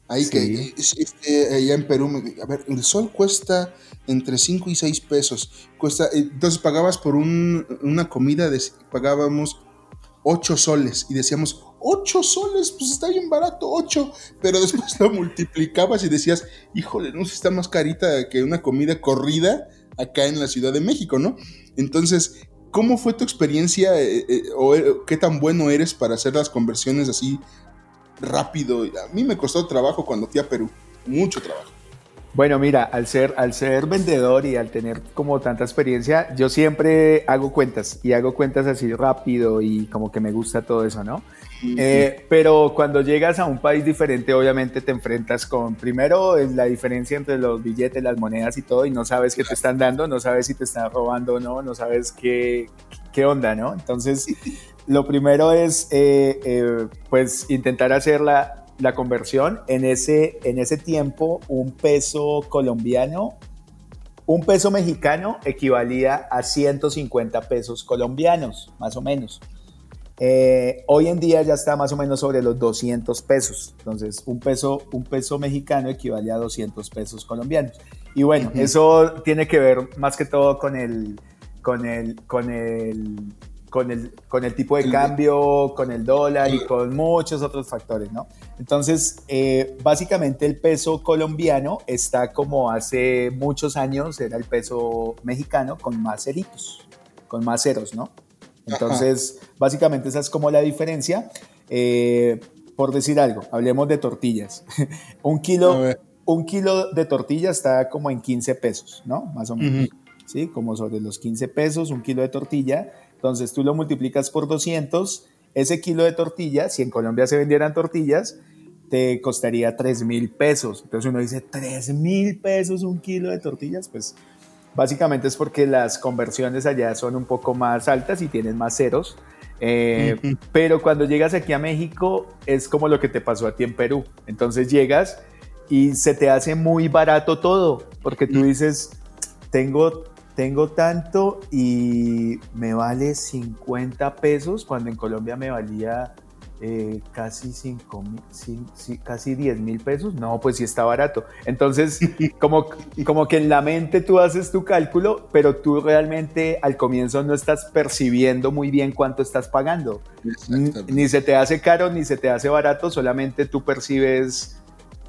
Ahí que, este, allá en Perú, a ver, el sol cuesta entre 5 y 6 pesos. Cuesta, entonces pagabas por una comida, de, pagábamos 8 soles y decíamos, 8 soles, pues está bien barato, 8. Pero después lo multiplicabas y decías, híjole, no está más carita que una comida corrida acá en la Ciudad de México, ¿no? Entonces, ¿cómo fue tu experiencia eh, eh, o eh, qué tan bueno eres para hacer las conversiones así rápido? A mí me costó trabajo cuando fui a Perú, mucho trabajo. Bueno, mira, al ser, al ser vendedor y al tener como tanta experiencia, yo siempre hago cuentas y hago cuentas así rápido y como que me gusta todo eso, ¿no? Eh, pero cuando llegas a un país diferente, obviamente te enfrentas con, primero, la diferencia entre los billetes, las monedas y todo, y no sabes qué te están dando, no sabes si te están robando o no, no sabes qué, qué onda, ¿no? Entonces, lo primero es, eh, eh, pues, intentar hacer la, conversión, en ese, en ese tiempo un peso colombiano, un peso mexicano equivalía a 150 pesos colombianos, más o menos. Eh, hoy en día ya está más o menos sobre los 200 pesos. Entonces, un peso, un peso mexicano equivale a 200 pesos colombianos. Y bueno, eso tiene que ver más que todo con el, con el, con el con el, con el tipo de cambio, con el dólar y con muchos otros factores, ¿no? Entonces, eh, básicamente el peso colombiano está como hace muchos años era el peso mexicano con más ceritos, con más ceros, ¿no? Entonces, básicamente esa es como la diferencia. Eh, por decir algo, hablemos de tortillas. un, kilo, un kilo de tortilla está como en 15 pesos, ¿no? Más o menos. ¿Sí? Como sobre los 15 pesos, un kilo de tortilla entonces tú lo multiplicas por 200, ese kilo de tortillas, si en Colombia se vendieran tortillas, te costaría 3 mil pesos. Entonces uno dice, 3 mil pesos un kilo de tortillas, pues básicamente es porque las conversiones allá son un poco más altas y tienen más ceros. Eh, pero cuando llegas aquí a México es como lo que te pasó a ti en Perú. Entonces llegas y se te hace muy barato todo, porque tú dices, tengo tengo tanto y me vale 50 pesos cuando en Colombia me valía eh, casi 5 casi 10 mil pesos. No, pues sí está barato. Entonces, como, como que en la mente tú haces tu cálculo, pero tú realmente al comienzo no estás percibiendo muy bien cuánto estás pagando. Ni se te hace caro ni se te hace barato, solamente tú percibes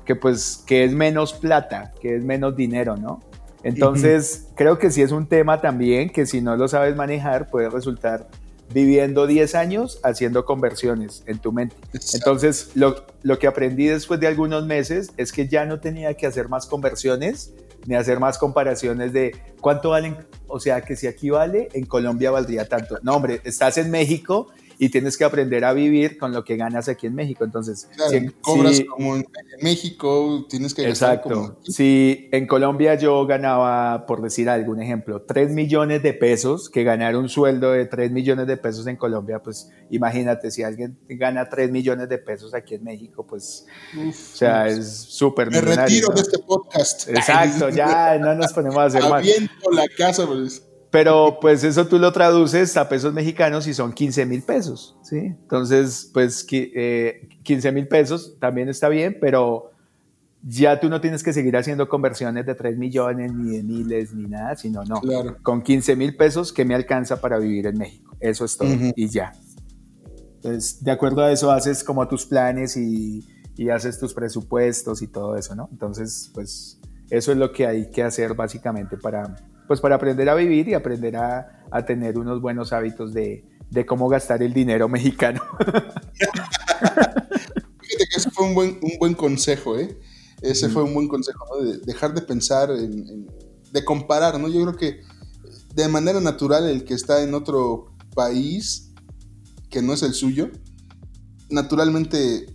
que pues que es menos plata, que es menos dinero, ¿no? Entonces, creo que sí es un tema también que si no lo sabes manejar puede resultar viviendo 10 años haciendo conversiones en tu mente. Entonces, lo, lo, que aprendí después de algunos meses es que ya no tenía que hacer más conversiones ni hacer más comparaciones de cuánto valen, o sea, que si aquí vale, en Colombia valdría tanto. No, hombre, estás en México y tienes que aprender a vivir con lo que ganas aquí en México. Entonces, si, cobras como en México, tienes que Exacto. Si en Colombia yo ganaba, por decir algún ejemplo, 3 millones de pesos, que ganar un sueldo de 3 millones de pesos en Colombia, pues imagínate, si alguien gana 3 millones de pesos aquí en México, pues, o sea, es súper Me retiro de este podcast. Exacto, ya no nos ponemos a hacer más. La casa, pues. Pero pues eso tú lo traduces a pesos mexicanos y son 15 mil pesos, ¿sí? Entonces, pues 15 eh, mil pesos también está bien, pero ya tú no tienes que seguir haciendo conversiones de 3 millones, ni de miles, ni nada, sino no. Con 15 mil pesos, ¿qué me alcanza para vivir en México? Eso es todo y ya. Entonces, de acuerdo a eso, haces como tus planes y, y haces tus presupuestos y todo eso, ¿no? Entonces, pues eso es lo que hay que hacer básicamente para pues para aprender a vivir y aprender a, a tener unos buenos hábitos de, de, cómo gastar el dinero mexicano. Fíjate que ese fue un buen, un buen consejo, ¿eh? Ese fue un buen consejo, ¿no? De dejar de pensar, en, de comparar, ¿no? Yo creo que de manera natural el que está en otro país que no es el suyo, naturalmente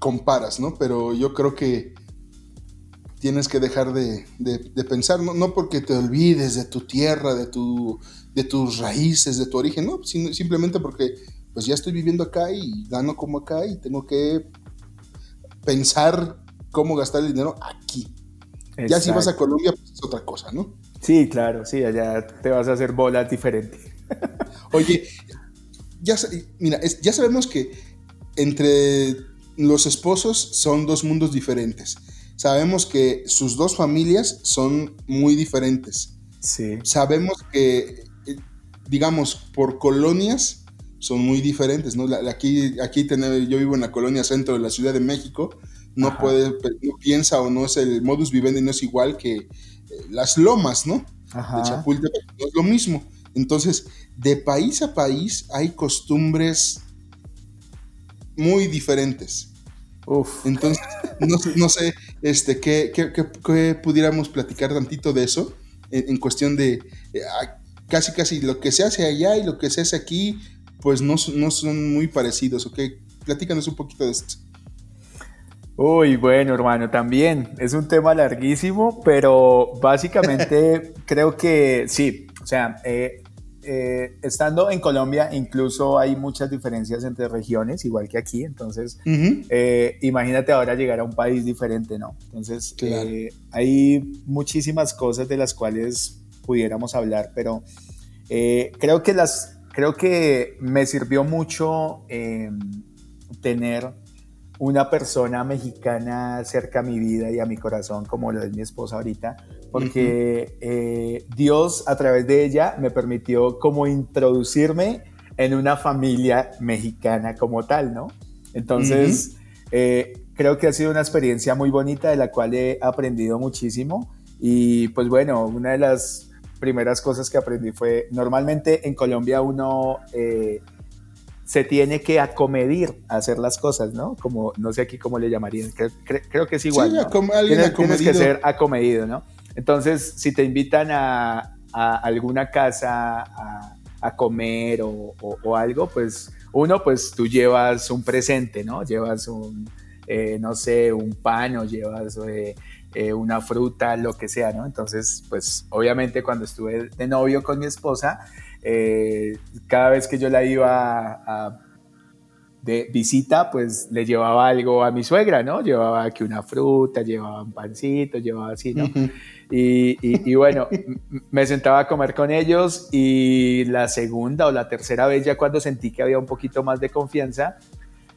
comparas, ¿no? Pero yo creo que tienes que dejar de, pensar, no, porque te olvides de tu tierra, de, tu, de tus raíces, de tu origen, no, simplemente porque pues ya estoy viviendo acá y gano como acá y tengo que pensar cómo gastar el dinero aquí. Ya si vas a Colombia, pues es otra cosa, ¿no? Sí, claro, sí, allá te vas a hacer bolas diferentes. Oye, ya, mira, ya sabemos que entre los esposos son dos mundos diferentes. Sabemos que sus dos familias son muy diferentes. Sí. Sabemos que, eh, digamos, por colonias son muy diferentes, ¿no? aquí, aquí yo vivo en la colonia centro de la Ciudad de México, no puede, no piensa o no es el modus vivendi, no es igual que eh, las lomas, ¿no? De Chapultepec, no es lo mismo. Entonces, de país a país hay costumbres muy diferentes. Uf. Entonces, no, sé este, ¿qué, qué, pudiéramos platicar tantito de eso en, cuestión de eh, casi casi lo que se hace allá y lo que se hace aquí, pues no, no son muy parecidos, ¿ok? Platícanos un poquito de esto. Uy, bueno, hermano, también es un tema larguísimo, pero básicamente creo que sí, o sea, eh, eh, estando en Colombia, incluso hay muchas diferencias entre regiones, igual que aquí. Entonces, eh, imagínate ahora llegar a un país diferente, ¿no? Entonces, eh, hay muchísimas cosas de las cuales pudiéramos hablar, pero creo que las, creo que me sirvió mucho tener una persona mexicana cerca a mi vida y a mi corazón, como lo es mi esposa ahorita, porque eh, Dios a través de ella me permitió como introducirme en una familia mexicana como tal, ¿no? Entonces, eh, creo que ha sido una experiencia muy bonita de la cual he aprendido muchísimo y pues bueno, una de las primeras cosas que aprendí fue, normalmente en Colombia uno... Eh, se tiene que acomedir a hacer las cosas, ¿no? Como, no sé aquí cómo le llamarían, creo, que es igual. Sí, tienes, tienes, que ser acomedido, ¿no? Entonces, si te invitan a, alguna casa a, comer o, algo, pues uno, pues tú llevas un presente, ¿no? Llevas un, eh, no sé, un pan o llevas eh, eh, una fruta, lo que sea, ¿no? Entonces, pues obviamente cuando estuve de novio con mi esposa, eh, cada vez que yo la iba a, de visita, pues le llevaba algo a mi suegra, ¿no? Llevaba aquí una fruta, llevaba un pancito, llevaba así, ¿no? y, bueno, me sentaba a comer con ellos y la segunda o la tercera vez ya cuando sentí que había un poquito más de confianza,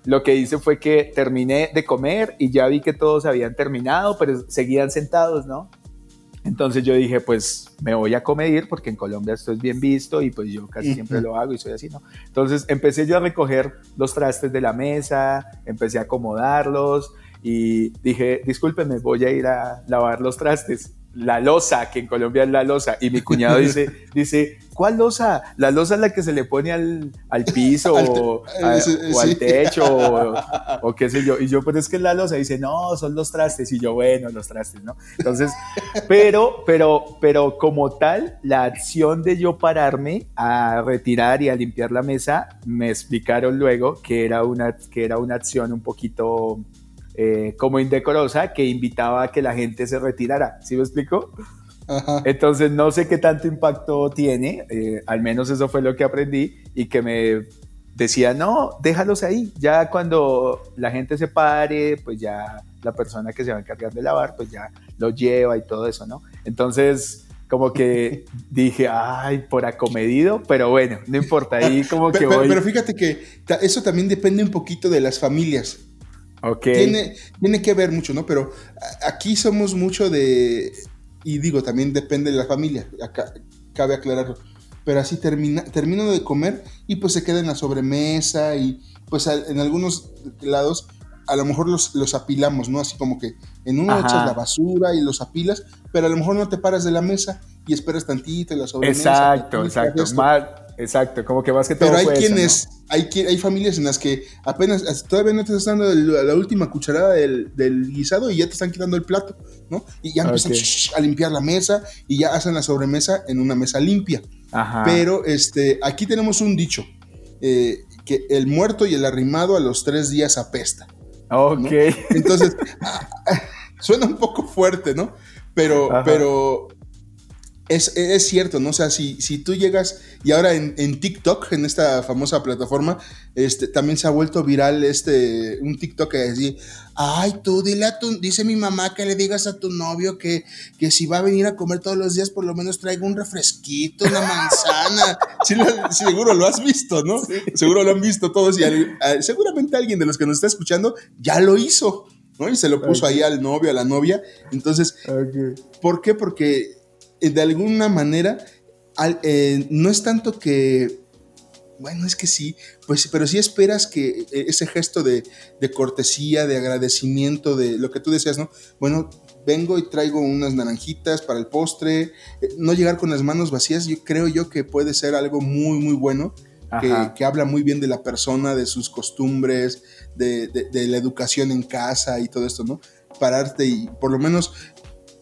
lo que hice fue que terminé de comer y ya vi que todos habían terminado, pero seguían sentados, ¿no? Entonces yo dije, pues me voy a comedir porque en Colombia esto es bien visto y pues yo casi siempre lo hago y soy así, ¿no? Entonces empecé yo a recoger los trastes de la mesa, empecé a acomodarlos y dije, discúlpenme, voy a ir a lavar los trastes la losa, que en Colombia es la losa, y mi cuñado dice, dice, ¿cuál losa? La losa es la que se le pone al, piso o, al techo o, qué sé yo. Y yo, pero es que es la losa, dice, no, son los trastes. Y yo, bueno, los trastes, ¿no? Entonces, pero, pero, pero como tal, la acción de yo pararme a retirar y a limpiar la mesa, me explicaron luego que era una, que era una acción un poquito eh, como indecorosa que invitaba a que la gente se retirara. ¿Sí me explico? Entonces no sé qué tanto impacto tiene, eh, al menos eso fue lo que aprendí y que me decía, no, déjalos ahí, ya cuando la gente se pare, pues ya la persona que se va a encargar de lavar, pues ya lo lleva y todo eso, ¿no? Entonces, como que dije, ay, por acomedido, pero bueno, no importa, ahí como que voy. pero fíjate que eso también depende un poquito de las familias. Tiene, tiene que ver mucho, ¿no? Pero aquí somos mucho de. Y digo, también depende de la familia, acá, cabe aclararlo. Pero así termina, termino de comer y pues se queda en la sobremesa y pues en algunos lados a lo mejor los, los apilamos, ¿no? Así como que en uno echas la basura y los apilas, pero a lo mejor no te paras de la mesa y esperas tantito en la sobremesa. Exacto, exacto. Exacto, como que más que todo. Pero hay quienes, hay, hay familias en las que apenas, todavía no te estás dando la última cucharada del, guisado y ya te están quitando el plato, ¿no? Y ya empiezan a limpiar la mesa y ya hacen la sobremesa en una mesa limpia. Ajá. Pero este, aquí tenemos un dicho, eh, que el muerto y el arrimado a los tres días apesta. Ok. Entonces, suena un poco fuerte, ¿no? Pero, pero es, es, cierto, ¿no? O sea, si, si tú llegas y ahora en, en, TikTok, en esta famosa plataforma, este, también se ha vuelto viral este, un TikTok que decía, ay, tú dile a tu, dice mi mamá que le digas a tu novio que, que si va a venir a comer todos los días, por lo menos traiga un refresquito, una manzana. sí, seguro lo has visto, ¿no? Seguro lo han visto todos y seguramente alguien de los que nos está escuchando ya lo hizo, ¿no? Y se lo puso ahí al novio, a la novia. Entonces, ¿por qué? Porque de alguna manera, eh, no es tanto que, bueno, es que sí, pues, pero sí esperas que eh, ese gesto de, cortesía, de agradecimiento, de lo que tú decías, ¿no? Bueno, vengo y traigo unas naranjitas para el postre, no llegar con las manos vacías, yo creo yo que puede ser algo muy, muy bueno. Que, habla muy bien de la persona, de sus costumbres, de, de, la educación en casa y todo esto, ¿no? Pararte y por lo menos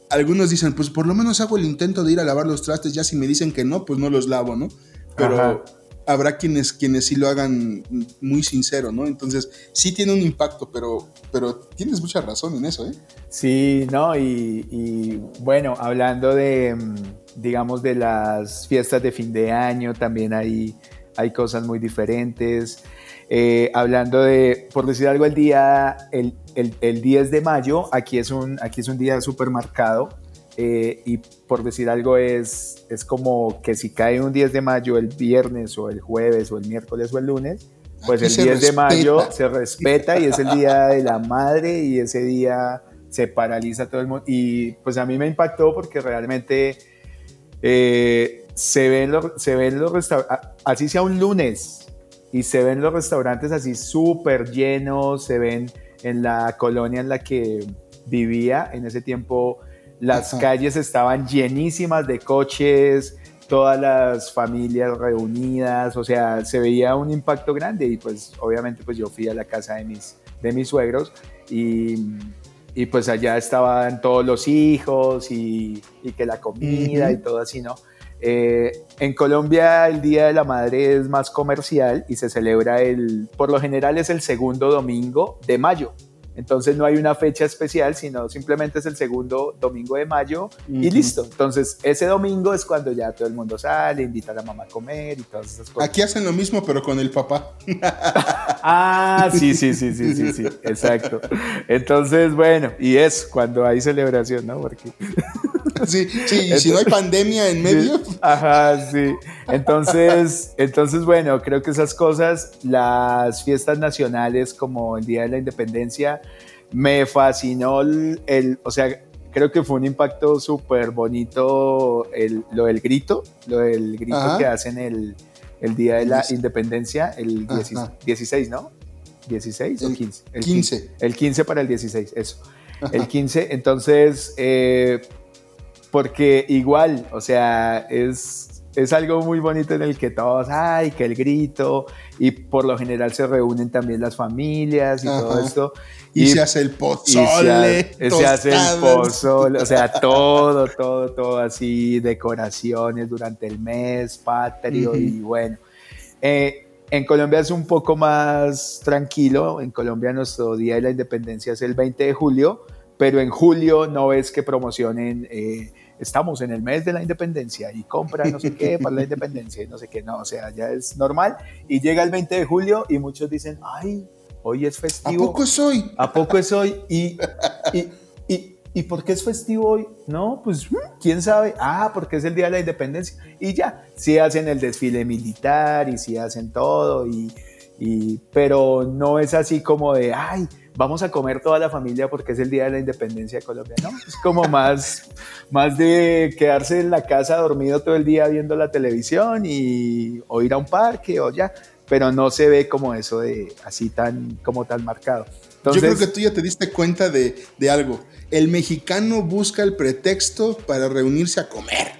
algunos dicen, pues por lo menos hago el intento de ir a lavar los trastes, ya si me dicen que no, pues no los lavo, ¿no? Pero habrá quienes, quienes sí lo hagan muy sincero, ¿no? Entonces, sí tiene un impacto, pero, pero tienes mucha razón en eso, ¿eh? Sí, ¿no? Y, bueno, hablando de, mm, digamos, de las fiestas de fin de año, también hay, hay cosas muy diferentes. Eh, hablando de, por decir algo, el día, el, el, 10 de mayo, aquí es un, aquí es un día súper marcado. Eh, y por decir algo es, es como que si cae un 10 de mayo el viernes o el jueves o el miércoles o el lunes, pues el 10 de mayo se respeta y es el día de la madre y ese día se paraliza todo el mundo. Y pues a mí me impactó porque realmente eh, se ven los, se ven los restaurantes, así sea un lunes, y se ven los restaurantes así súper llenos, se ven en la colonia en la que vivía en ese tiempo, las calles estaban llenísimas de coches, todas las familias reunidas, o sea, se veía un impacto grande y pues obviamente pues yo fui a la casa de mis, de mis suegros y, y pues allá estaban todos los hijos y, y que la comida y todo así, ¿no? Eh, en Colombia el Día de la Madre es más comercial y se celebra el, por lo general es el segundo domingo de mayo. Entonces no hay una fecha especial, sino simplemente es el segundo domingo de mayo y listo. Entonces ese domingo es cuando ya todo el mundo sale, invita a la mamá a comer y todas esas cosas. Aquí hacen lo mismo pero con el papá. ah, sí, sí, sí, sí, sí, sí, exacto. Entonces, bueno, y es cuando hay celebración, ¿no? Porque... sí, sí, y si no hay pandemia en medio. Ajá, sí. Entonces, entonces, bueno, creo que esas cosas, las fiestas nacionales como el Día de la Independencia, me fascinó el, o sea, creo que fue un impacto súper bonito el, lo del grito, lo del grito que hacen el, el Día de la Independencia, el 16, ¿no? 16 o 15? El 15. El 15 para el 16, eso. El 15, entonces, eh, porque igual, o sea, es es algo muy bonito en el que todos, ay, que el grito, y por lo general se reúnen también las familias y todo esto. Y, se hace el pozole. Se, hace el pozole, o sea, todo, todo, todo así, decoraciones durante el mes, patrio y bueno. Eh, en Colombia es un poco más tranquilo, en Colombia nuestro Día de la Independencia es el 20 de julio, pero en julio no ves que promocionen... Eh, estamos en el mes de la independencia y compra no sé qué para la independencia y no sé qué, no, o sea, ya es normal. Y llega el 20 de julio y muchos dicen, ay, hoy es festivo. ¿A poco es hoy? ¿A poco es hoy? Y, y, y, ¿Y por qué es festivo hoy? No, pues quién sabe. Ah, porque es el Día de la Independencia. Y ya, sí hacen el desfile militar y sí hacen todo, y, y, pero no es así como de, ay, vamos a comer toda la familia porque es el Día de la Independencia de Colombia, ¿no? Es como más, más de quedarse en la casa dormido todo el día viendo la televisión y, o ir a un parque o ya, pero no se ve como eso de así tan, como tan marcado. Yo creo que tú ya te diste cuenta de, de algo. El mexicano busca el pretexto para reunirse a comer.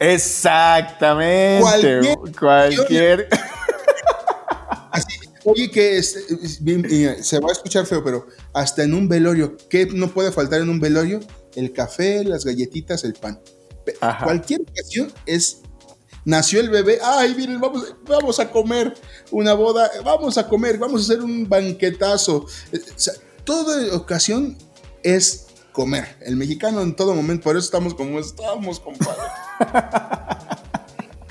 Exactamente. Cualquier. cualquier... Así, Oye, que se va a escuchar feo, pero hasta en un velorio, ¿qué no puede faltar en un velorio? El café, las galletitas, el pan. Cualquier ocasión es nació el bebé, ay, miren, vamos, vamos a comer una boda, vamos a comer, vamos a hacer un banquetazo. Eh, toda ocasión es comer. El mexicano en todo momento, por eso estamos como estamos, compadre.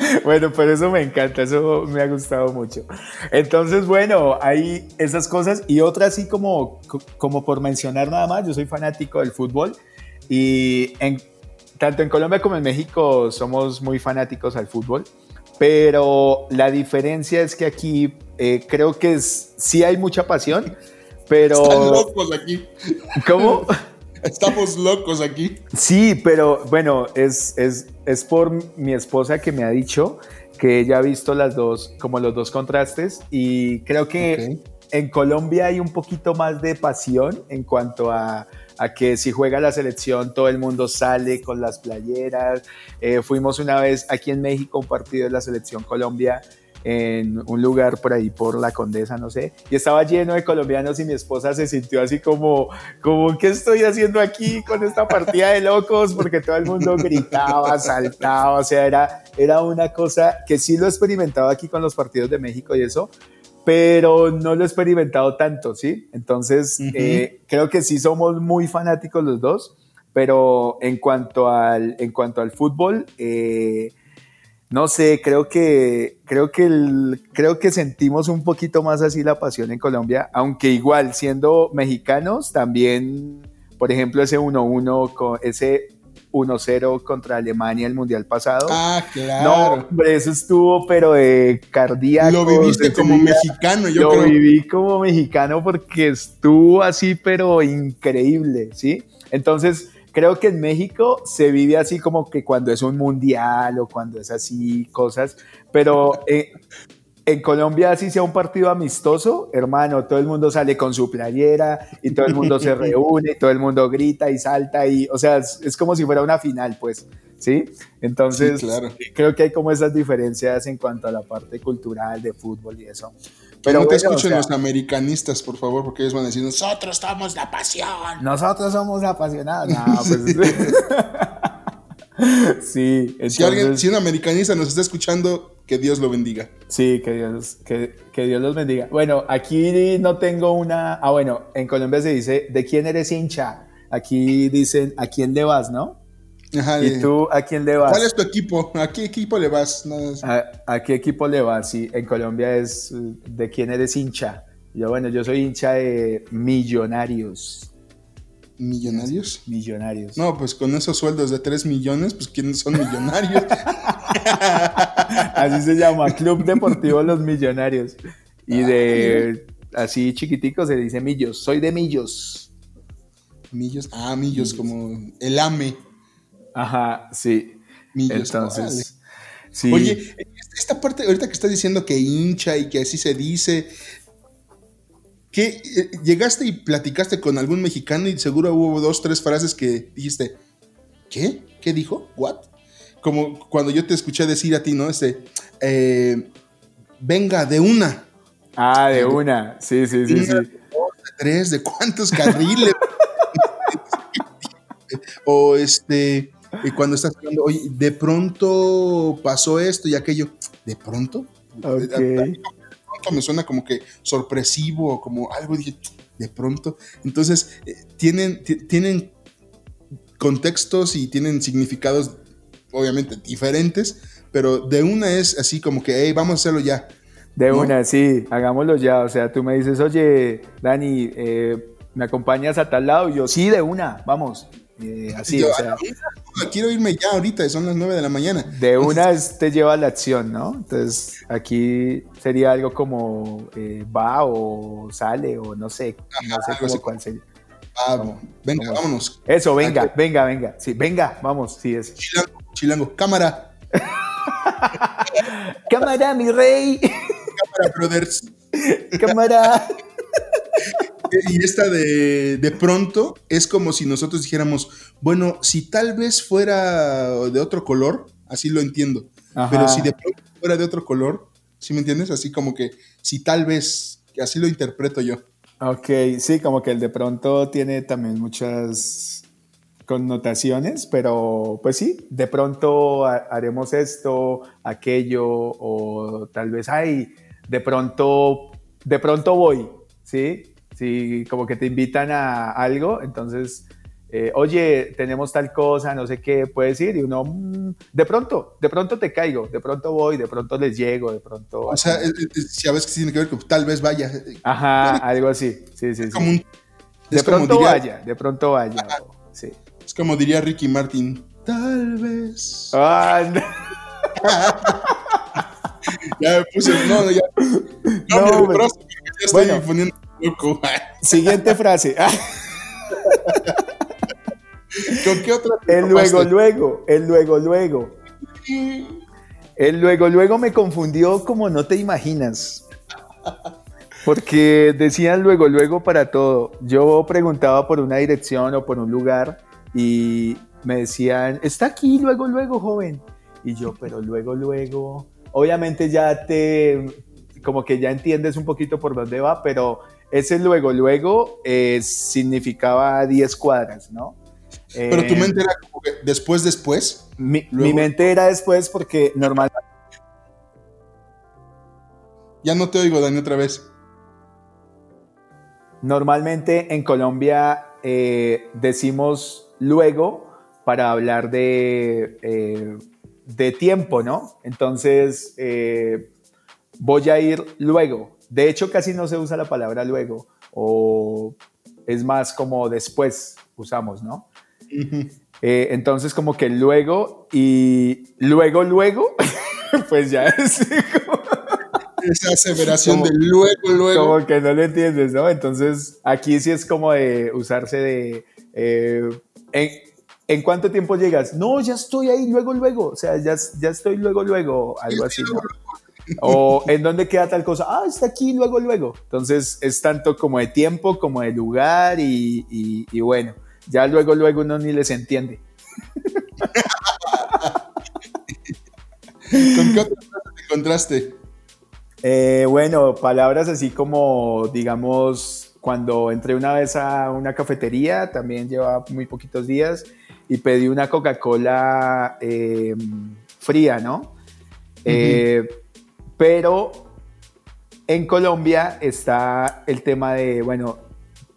Bueno, pero eso me encanta, eso me ha gustado mucho. Entonces, bueno, hay esas cosas y otra así como, como por mencionar nada más, yo soy fanático del fútbol y en, tanto en Colombia como en México somos muy fanáticos al fútbol, pero la diferencia es que aquí eh, creo que es, sí hay mucha pasión, pero... Están locos aquí. ¿Cómo? Estamos locos aquí. Sí, pero bueno, es, es, es por mi esposa que me ha dicho que ella ha visto las dos, como los dos contrastes y creo que en Colombia hay un poquito más de pasión en cuanto a, a, que si juega la selección todo el mundo sale con las playeras. Eh, fuimos una vez aquí en México un partido de la selección Colombia en un lugar por ahí, por la Condesa, no sé, y estaba lleno de colombianos y mi esposa se sintió así como, como, ¿qué estoy haciendo aquí con esta partida de locos? Porque todo el mundo gritaba, saltaba, o sea, era, era una cosa que sí lo he experimentado aquí con los partidos de México y eso, pero no lo he experimentado tanto, ¿sí? Entonces, eh, creo que sí somos muy fanáticos los dos, pero en cuanto al, en cuanto al fútbol, eh, no sé, creo que, creo, que creo que sentimos un poquito más así la pasión en Colombia, aunque igual siendo mexicanos también, por ejemplo, ese 1-1, ese 1-0 contra Alemania el Mundial pasado. Ah, claro. No, hombre, eso estuvo, pero de cardíaco. Lo viviste como mexicano, yo lo creo. Lo viví como mexicano porque estuvo así, pero increíble, ¿sí? Entonces, creo que en México se vive así como que cuando es un mundial o cuando es así cosas, pero eh, en Colombia así sea un partido amistoso, hermano, todo el mundo sale con su playera y todo el mundo se reúne, todo el mundo grita y salta y, o sea, es, como si fuera una final, pues, ¿sí? Entonces, claro. creo que hay como esas diferencias en cuanto a la parte cultural de fútbol y eso. Pero no te escuchen los americanistas, por favor, porque ellos van a decir, nosotros somos la pasión. Nosotros somos apasionados. No, pues, sí, entonces, si, alguien, si un americanista nos está escuchando, que Dios lo bendiga. Sí, que Dios, que, que, Dios los bendiga. Bueno, aquí no tengo una... Ah, bueno, en Colombia se dice, ¿de quién eres hincha? Aquí dicen, ¿a quién le vas, no? ¿Y tú a quién le vas? ¿Cuál es tu equipo? ¿A qué equipo le vas? ¿A, qué equipo le vas? Sí, en Colombia es de quién eres hincha. Yo, bueno, yo soy hincha de Millonarios. ¿Millonarios? Millonarios. No, pues con esos sueldos de 3 millones, pues ¿quiénes son millonarios? así se llama, Club Deportivo Los Millonarios. Y de así chiquitico se dice Millos. Soy de Millos. Millos, ah, Millos, como el AME. Ajá, sí. Entonces, sí. Oye, esta parte, ahorita que estás diciendo que hincha y que así se dice, ¿qué, eh, llegaste y platicaste con algún mexicano y seguro hubo dos, tres frases que dijiste, ¿qué? ¿Qué dijo? ¿What? Como cuando yo te escuché decir a ti, ¿no? Este, eh, venga, de una. Ah, de una, sí, sí, sí. sí. De tres, de cuántos carriles. o este, y cuando estás hablando, oye, de pronto pasó esto y aquello, ¿de pronto? De pronto me suena como que sorpresivo, como algo, dije, de pronto. Entonces, eh, tienen, tienen contextos y tienen significados, obviamente, diferentes, pero de una es así como que, hey, vamos a hacerlo ya. De una, sí, hagámoslo ya. O sea, tú me dices, oye, Dani, eh, ¿me acompañas a tal lado? Y yo, sí, de una, vamos. Eh, así, o sea, quiero irme ya ahorita, son las 9 de la mañana. De una te lleva a la acción, ¿no? Entonces aquí sería algo como eh, va o sale o no sé, no sé cómo, cuál sería. Ah, venga, vámonos. Eso, venga, venga, venga. Sí, venga, vamos, sí es. Chilango, chilango, cámara. cámara, mi rey. Cámara, brothers. cámara. Y esta de, de pronto es como si nosotros dijéramos, bueno, si tal vez fuera de otro color, así lo entiendo. Pero si de pronto fuera de otro color, ¿sí me entiendes? Así como que si tal vez, así lo interpreto yo. Ok, sí, como que el de pronto tiene también muchas connotaciones, pero pues sí, de pronto haremos esto, aquello, o tal vez, ay, de pronto, de pronto voy, ¿sí? Si como que te invitan a algo, entonces eh, oye, tenemos tal cosa, no sé qué, puedes ir, y uno, mm, de pronto, de pronto te caigo, de pronto voy, de pronto les llego, de pronto... O sea, si a veces tiene que ver con tal vez vaya. Ajá, algo así, sí, sí, sí. de pronto vaya, de pronto vaya, sí. Es como diría Ricky Martin, tal vez. Ah, ya me puse, no, ya. No, no ya estoy bueno, loco. Siguiente frase. ¿Con qué otra? El luego, luego, el luego, luego. El luego, luego me confundió como no te imaginas. Porque decían luego, luego para todo. Yo preguntaba por una dirección o por un lugar y me decían, está aquí luego, luego, joven. Y yo, pero luego, luego. Obviamente ya te, como que ya entiendes un poquito por dónde va, pero ese luego, luego eh, significaba 10 cuadras, ¿no? Pero tu eh, mente era como que después, después. Mi, mente era después porque normal. Ya no te oigo, Dani, otra vez. Normalmente en Colombia eh, decimos luego para hablar de, de tiempo, ¿no? Entonces, voy a ir luego. De hecho, casi no se usa la palabra luego, o es más como después usamos, ¿no? Eh, entonces como que luego y luego, luego, pues ya es Esa aseveración de luego, luego. Como que no lo entiendes, ¿no? Entonces aquí sí es como de usarse de... Eh, en, cuánto tiempo llegas? No, ya estoy ahí, luego, luego. O sea, ya, ya estoy luego, luego, algo así, ¿no? O en dónde queda tal cosa, ah, está aquí, luego, luego. Entonces es tanto como de tiempo como de lugar y, y bueno, ya luego, luego uno ni les entiende. ¿Con qué otra te encontraste? Eh, bueno, palabras así como, digamos, cuando entré una vez a una cafetería, también lleva muy poquitos días, y pedí una Coca-Cola em, fría, ¿no? Eh, pero en Colombia está el tema de, bueno,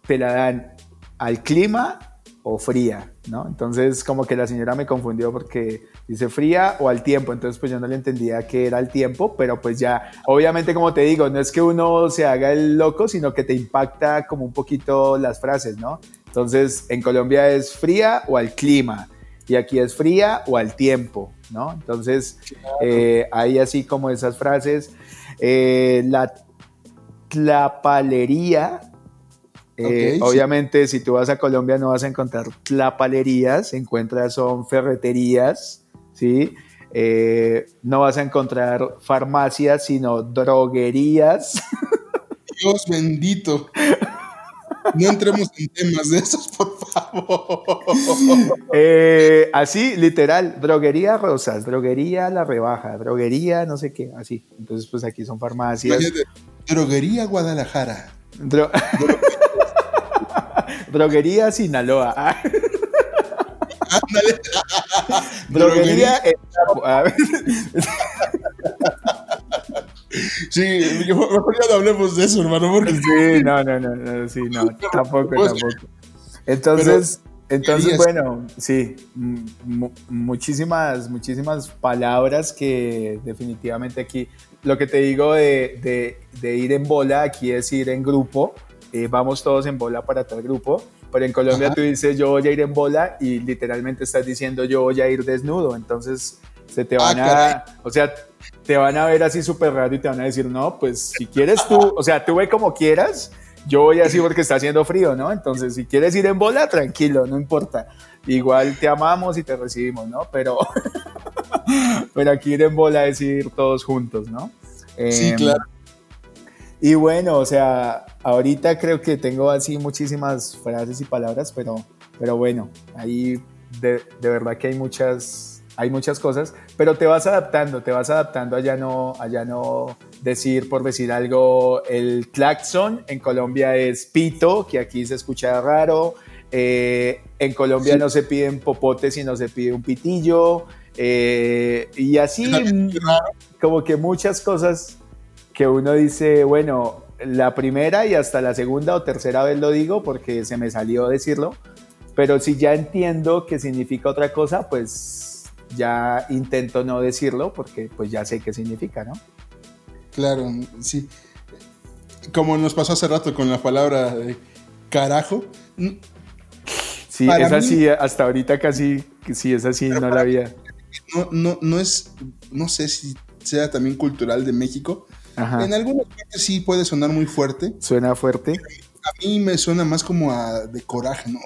te la dan al clima o fría, ¿no? Entonces como que la señora me confundió porque dice fría o al tiempo, entonces pues yo no le entendía que era al tiempo, pero pues ya, obviamente como te digo, no es que uno se haga el loco, sino que te impacta como un poquito las frases, ¿no? Entonces en Colombia es fría o al clima y aquí es fría o al tiempo, ¿no? Entonces eh, hay así como esas frases. Eh, la tlapalería eh, obviamente, si tú vas a Colombia no vas a encontrar tlapalerías, encuentras son ferreterías, ¿sí? No vas a encontrar farmacias, sino droguerías. Dios bendito. No entremos en temas de esos, por favor. Eh, así, literal, droguería Rosas, droguería La Rebaja, droguería no sé qué, así. Entonces, pues aquí son farmacias. droguería Guadalajara. Droguería Sinaloa. Droguería. Sí, mejor ya no hablemos de eso, hermano. Porque... Sí, no, no, no, sí, no, tampoco, tampoco. Entonces, entonces, bueno, sí, muchísimas, muchísimas palabras que definitivamente aquí, lo que te digo de, de, de ir en bola, aquí es ir en grupo, eh, vamos todos en bola para tal grupo, pero en Colombia tú dices yo voy a ir en bola y literalmente estás diciendo yo voy a ir desnudo, entonces se te van ah, a, o sea, te van a ver así súper raro y te van a decir, no, pues si quieres tú, o sea, tú ve como quieras, yo voy así porque está haciendo frío, ¿no? Entonces, si quieres ir en bola, tranquilo, no importa. Igual te amamos y te recibimos, ¿no? Pero, pero aquí ir en bola es ir todos juntos, ¿no? Sí, em, claro. Y bueno, o sea, ahorita creo que tengo así muchísimas frases y palabras, pero, pero bueno, ahí de, de, verdad que hay muchas, hay muchas cosas, pero te vas adaptando, te vas adaptando allá no, allá no decir, por decir algo, el claxon. En Colombia es pito, que aquí se escucha raro, eh, en Colombia no se piden popotes, sino se pide un pitillo, eh, y así como que muchas cosas que uno dice, bueno, la primera y hasta la segunda o tercera vez lo digo porque se me salió decirlo, Pero si ya entiendo que significa otra cosa, pues ya intento no decirlo porque pues ya sé qué significa, ¿no? Claro, sí. Como nos pasó hace rato con la palabra de carajo. Sí, es así, hasta ahorita casi, sí, es así, no la había. No, no, no es, no sé si sea también cultural de México. En algunas partes sí puede sonar muy fuerte. Suena fuerte. A mí me suena más como a de coraje, ¿no?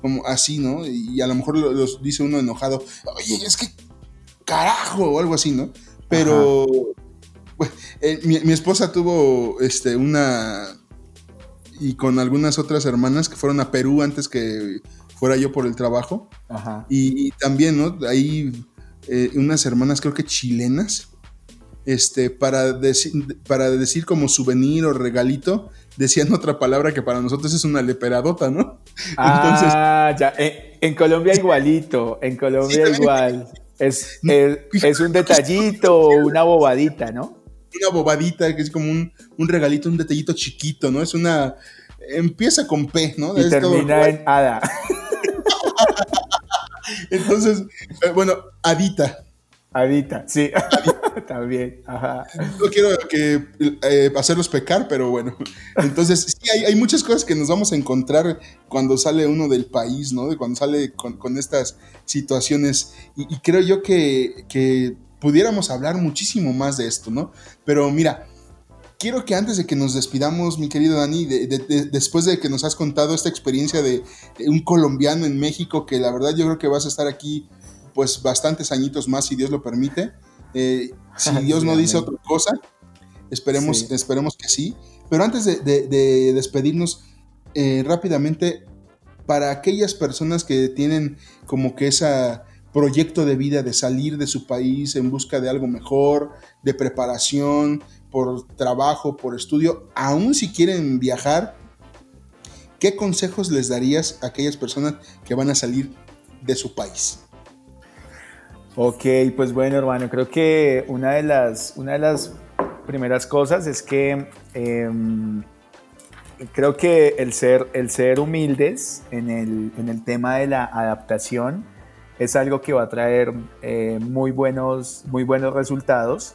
como así, ¿no? Y a lo mejor los dice uno enojado, oye, es que carajo, o algo así, ¿no? Pero eh, mi, esposa tuvo este, una. Y con algunas otras hermanas que fueron a Perú antes que fuera yo por el trabajo. Ajá. Y, también, ¿no? Ahí eh, unas hermanas, creo que chilenas. Este, para, decir, para decir como souvenir o regalito, decían otra palabra que para nosotros es una leperadota, ¿no? Ah, ya. En, Colombia igualito, en Colombia igual. Es, es, un detallito o una bobadita, ¿no? una bobadita que es como un, regalito, un detallito chiquito, ¿no? Es una. Empieza con P, ¿no? Y termina en Ada. Entonces, eh, bueno, Adita. Adita, sí. También, ajá. No quiero que, eh, hacerlos pecar, pero bueno. Entonces, sí, hay, muchas cosas que nos vamos a encontrar cuando sale uno del país, ¿no? Cuando sale con, estas situaciones. Y, creo yo que, que pudiéramos hablar muchísimo más de esto, ¿no? Pero mira, quiero que antes de que nos despidamos, mi querido Dani, después de que nos has contado esta experiencia de, un colombiano en México, que la verdad yo creo que vas a estar aquí pues bastantes añitos más, si Dios lo permite. Eh, si Dios no dice otra cosa, esperemos, esperemos que sí. Pero antes de, despedirnos eh, rápidamente, para aquellas personas que tienen como que esa proyecto de vida de salir de su país en busca de algo mejor, de preparación, por trabajo, por estudio, aún si quieren viajar, ¿qué consejos les darías a aquellas personas que van a salir de su país? Ok, pues bueno, hermano, creo que una de las, una de las primeras cosas es que em, creo que el ser, el ser humildes en el, en el tema de la adaptación, es algo que va a traer eh, muy, buenos, muy buenos resultados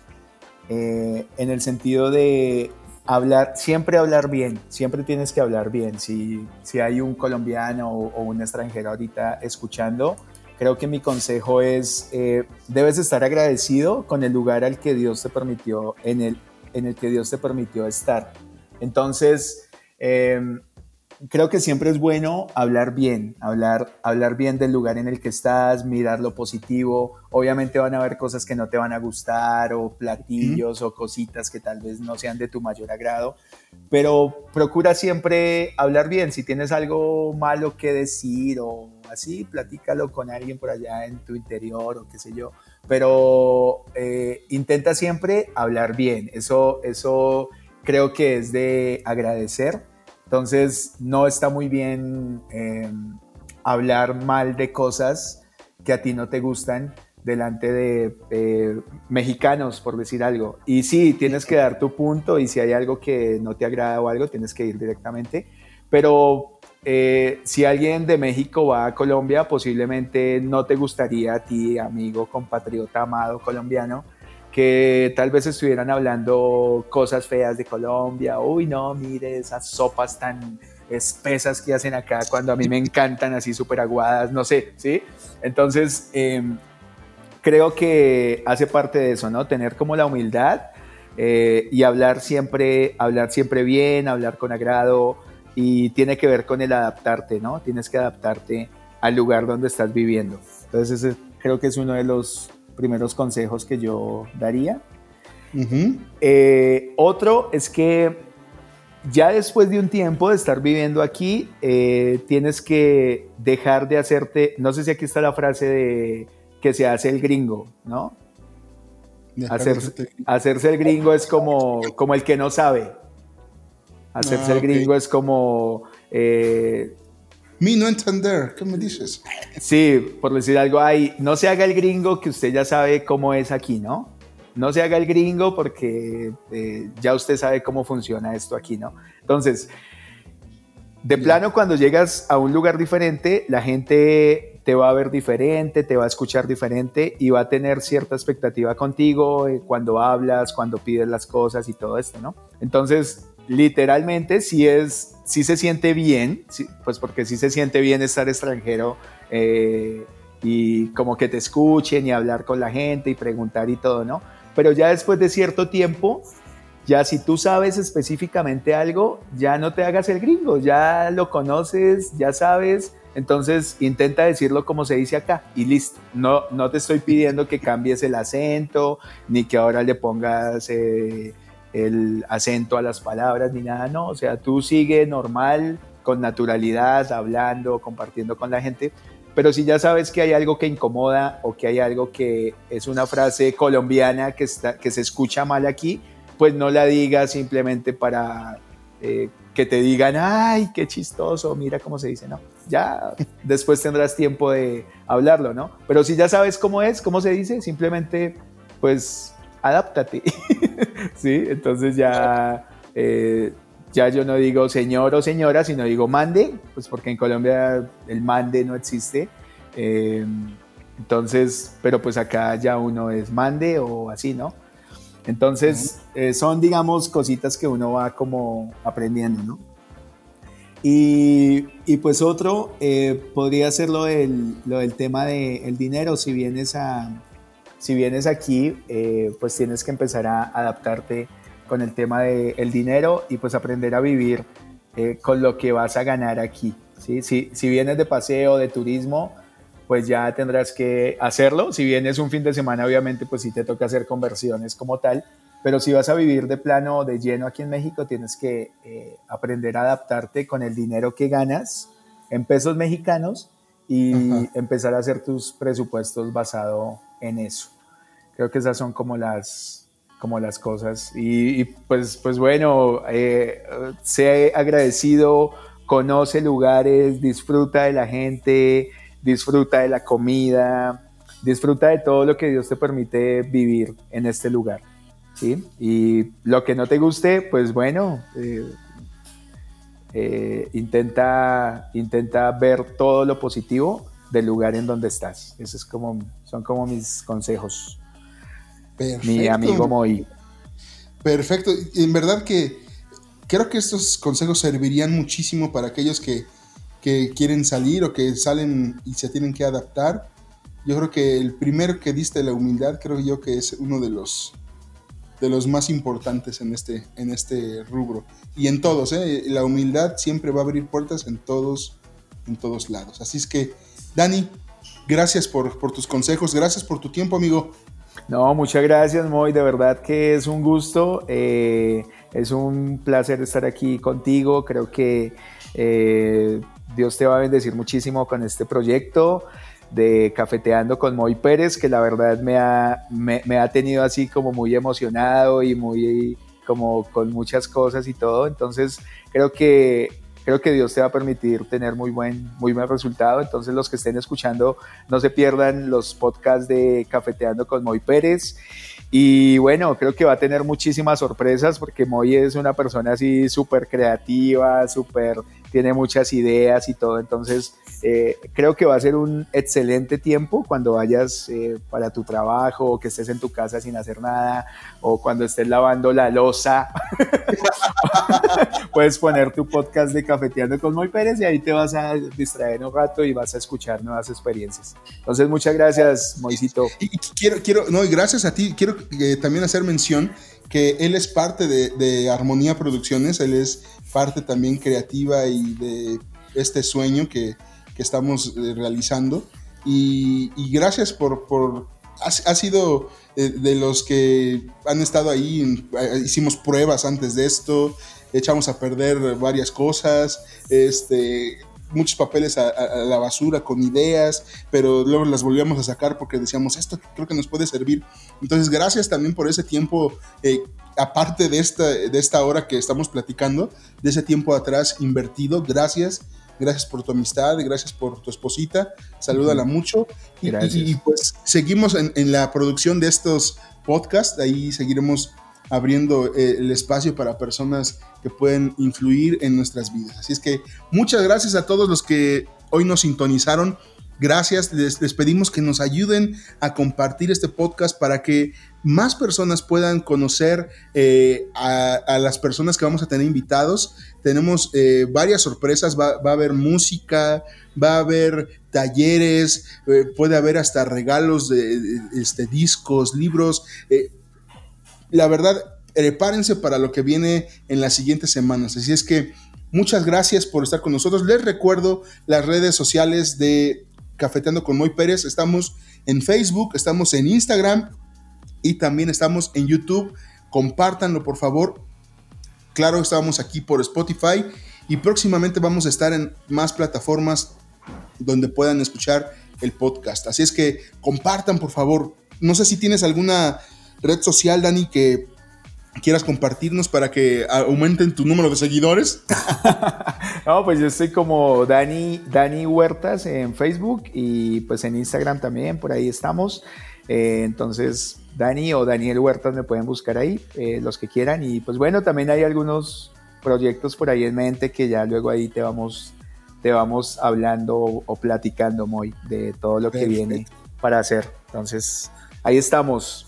eh, en el sentido de hablar, siempre hablar bien, siempre tienes que hablar bien. Si, si hay un colombiano o, un extranjero ahorita escuchando, creo que mi consejo es, eh, debes estar agradecido con el lugar al que Dios te permitió, en el, en el que Dios te permitió estar. Entonces, creo que siempre es bueno hablar bien, hablar, hablar bien del lugar en el que estás, mirar lo positivo. Obviamente van a haber cosas que no te van a gustar o platillos o cositas que tal vez no sean de tu mayor agrado, pero procura siempre hablar bien. Si tienes algo malo que decir o así, platícalo con alguien por allá en tu interior o qué sé yo. Pero eh, intenta siempre hablar bien. Eso, eso creo que es de agradecer entonces, no está muy bien em, hablar mal de cosas que a ti no te gustan delante de mexicanos, por decir algo. Y sí, tienes que dar tu punto y si hay algo que no te agrada o algo, tienes que ir directamente. Pero eh, si alguien de México va a Colombia, posiblemente no te gustaría a ti, amigo, compatriota, amado colombiano, que tal vez estuvieran hablando cosas feas de Colombia, uy no, mire esas sopas tan espesas que hacen acá cuando a mí me encantan así súper aguadas, no sé, ¿sí? Entonces, em, creo que hace parte de eso, ¿no? Tener como la humildad eh, y hablar siempre, hablar siempre bien, hablar con agrado y tiene que ver con el adaptarte, ¿no? Tienes que adaptarte al lugar donde estás viviendo. Entonces, ese creo que es uno de los primeros consejos que yo daría. Eh, otro es que ya después de un tiempo de estar viviendo aquí, eh, tienes que dejar de hacerte, no sé si aquí está la frase de que se hace el gringo, ¿no? hacerse el gringo es como, como el que no sabe. Hacerse el ah, gringo es como eh, mi no entender, ¿qué me dices? Sí, por decir algo, ahí, no se haga el gringo que usted ya sabe cómo es aquí, ¿no? No se haga el gringo porque eh, ya usted sabe cómo funciona esto aquí, ¿no? Entonces, De plano, cuando llegas a un lugar diferente, la gente te va a ver diferente, te va a escuchar diferente y va a tener cierta expectativa contigo eh, cuando hablas, cuando pides las cosas y todo esto, ¿no? Entonces, literalmente, si es, si se siente bien, pues porque si se siente bien estar extranjero eh, y como que te escuchen y hablar con la gente y preguntar y todo, ¿no? Pero ya después de cierto tiempo, ya si tú sabes específicamente algo, ya no te hagas el gringo, ya lo conoces, ya sabes, entonces intenta decirlo como se dice acá y listo. No, no te estoy pidiendo que cambies el acento, ni que ahora le pongas eh, el acento a las palabras, ni nada, no. O sea, tú sigue normal, con naturalidad, hablando, compartiendo con la gente. Pero si ya sabes que hay algo que incomoda o que hay algo que es una frase colombiana que, está, que se escucha mal aquí, pues no la digas simplemente para eh, que te digan, ay, qué chistoso, mira cómo se dice, no. Ya después tendrás tiempo de hablarlo, ¿no? Pero si ya sabes cómo es, cómo se dice, simplemente, pues, adáptate. ¿Sí? Entonces ya, eh, ya yo no digo señor o señora, sino digo mande, pues porque en Colombia el mande no existe. Eh, entonces, pero pues acá ya uno es mande o así, ¿no? Entonces, eh, son, digamos, cositas que uno va como aprendiendo, ¿no? Y, y pues otro podría ser lo del, lo del tema del dinero. Si vienes, a, si vienes aquí, eh, pues tienes que empezar a adaptarte con el tema del dinero y pues aprender a vivir con lo que vas a ganar aquí. ¿sí? Si, si vienes de paseo, de turismo, pues ya tendrás que hacerlo. Si bien es un fin de semana, obviamente, pues sí te toca hacer conversiones como tal, pero si vas a vivir de plano, de lleno aquí en México, tienes que eh, aprender a adaptarte con el dinero que ganas en pesos mexicanos y empezar a hacer tus presupuestos basado en eso. Creo que esas son como las, como las cosas. Y, pues, pues bueno, eh, sé agradecido, conoce lugares, disfruta de la gente, disfruta de la comida, disfruta de todo lo que Dios te permite vivir en este lugar. ¿sí? Y lo que no te guste, pues bueno, eh, eh, intenta, intenta ver todo lo positivo del lugar en donde estás. Esos es como, son como mis consejos. Mi amigo Moy. Perfecto. En verdad que creo que estos consejos servirían muchísimo para aquellos que que quieren salir o que salen y se tienen que adaptar. Yo creo que el primero que diste la humildad, creo yo que es uno de los de los más importantes en este, en este rubro. Y en todos, ¿eh? la humildad siempre va a abrir puertas en todos, en todos lados. Así es que, Dani, gracias por, tus consejos, gracias por tu tiempo, amigo. No, muchas gracias, Moy. De verdad que es un gusto. Eh, es un placer estar aquí contigo. Creo que eh, Dios te va a bendecir muchísimo con este proyecto de Cafeteando con Moy Pérez, que la verdad me ha, me, ha tenido así como muy emocionado y muy como con muchas cosas y todo. Entonces creo que que Dios te va a permitir tener muy buen, muy buen resultado. Entonces, los que estén escuchando, no se pierdan los podcasts de Cafeteando con Moy Pérez. Y bueno, creo que va a tener muchísimas sorpresas porque Moy es una persona así súper creativa, súper tiene muchas ideas y todo, entonces eh, creo que va a ser un excelente tiempo cuando vayas eh, para tu trabajo o que estés en tu casa sin hacer nada o cuando estés lavando la losa. Puedes poner tu podcast de Cafeteando con Moy Pérez y ahí te vas a distraer un rato y vas a escuchar nuevas experiencias. Entonces, muchas gracias, Moisito. Y, quiero, quiero, no, y gracias a ti, quiero eh, también hacer mención que él es parte de, de Armonía Producciones, él es parte también creativa y de este sueño que, estamos eh, realizando. Y, gracias por, por ha, sido eh, de los que han estado ahí, eh, hicimos pruebas antes de esto, echamos a perder varias cosas, este, muchos papeles a, la basura con ideas, pero luego las volvíamos a sacar porque decíamos, esto creo que nos puede servir. Entonces, gracias también por ese tiempo aparte de esta, de esta hora que estamos platicando, de ese tiempo atrás invertido, gracias. Gracias por tu amistad, gracias por tu esposita, salúdala mucho. Y, pues seguimos en, la producción de estos podcasts, ahí seguiremos abriendo eh, el espacio para personas que pueden influir en nuestras vidas. Así es que muchas gracias a todos los que hoy nos sintonizaron. Gracias, les, pedimos que nos ayuden a compartir este podcast para que más personas puedan conocer eh, a, las personas que vamos a tener invitados. Tenemos eh, varias sorpresas, va, a haber música, va a haber talleres, eh, puede haber hasta regalos de, este, discos, libros. la verdad, prepárense para lo que viene en las siguientes semanas. Así es que muchas gracias por estar con nosotros. Les recuerdo las redes sociales de Cafeteando con Moy Pérez. Estamos en Facebook, estamos en Instagram y también estamos en YouTube. Compártanlo, por favor. Claro, estamos aquí por Spotify y próximamente vamos a estar en más plataformas donde puedan escuchar el podcast. Así es que compartan, por favor. No sé si tienes alguna red social, Dani, que quieras compartirnos para que aumenten tu número de seguidores. no, pues yo estoy como Dani, Dani Huertas en Facebook y pues en Instagram también, por ahí estamos. Eh, entonces, Dani o Daniel Huertas me pueden buscar ahí, eh, los que quieran. Y pues bueno, también hay algunos proyectos por ahí en mente que ya luego ahí te vamos, te vamos hablando o, platicando, muy de todo lo que viene para hacer. Entonces, ahí estamos.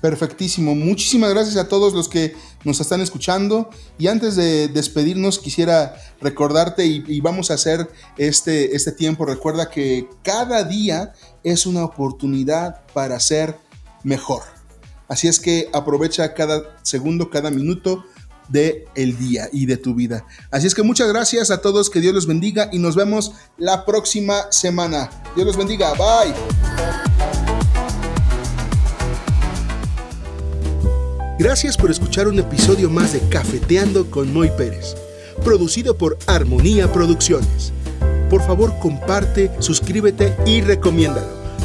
Perfectísimo. Muchísimas gracias a todos los que nos están escuchando. Y antes de despedirnos, quisiera recordarte y, vamos a hacer este, este tiempo. Recuerda que cada día es una oportunidad para ser mejor. Así es que aprovecha cada segundo, cada minuto de el día y de tu vida. Así es que muchas gracias a todos, que Dios los bendiga y nos vemos la próxima semana. Dios los bendiga, bye. Gracias por escuchar un episodio más de Cafeteando con Moy Pérez, producido por Armonía Producciones. Por favor, comparte, suscríbete y recomiéndalo.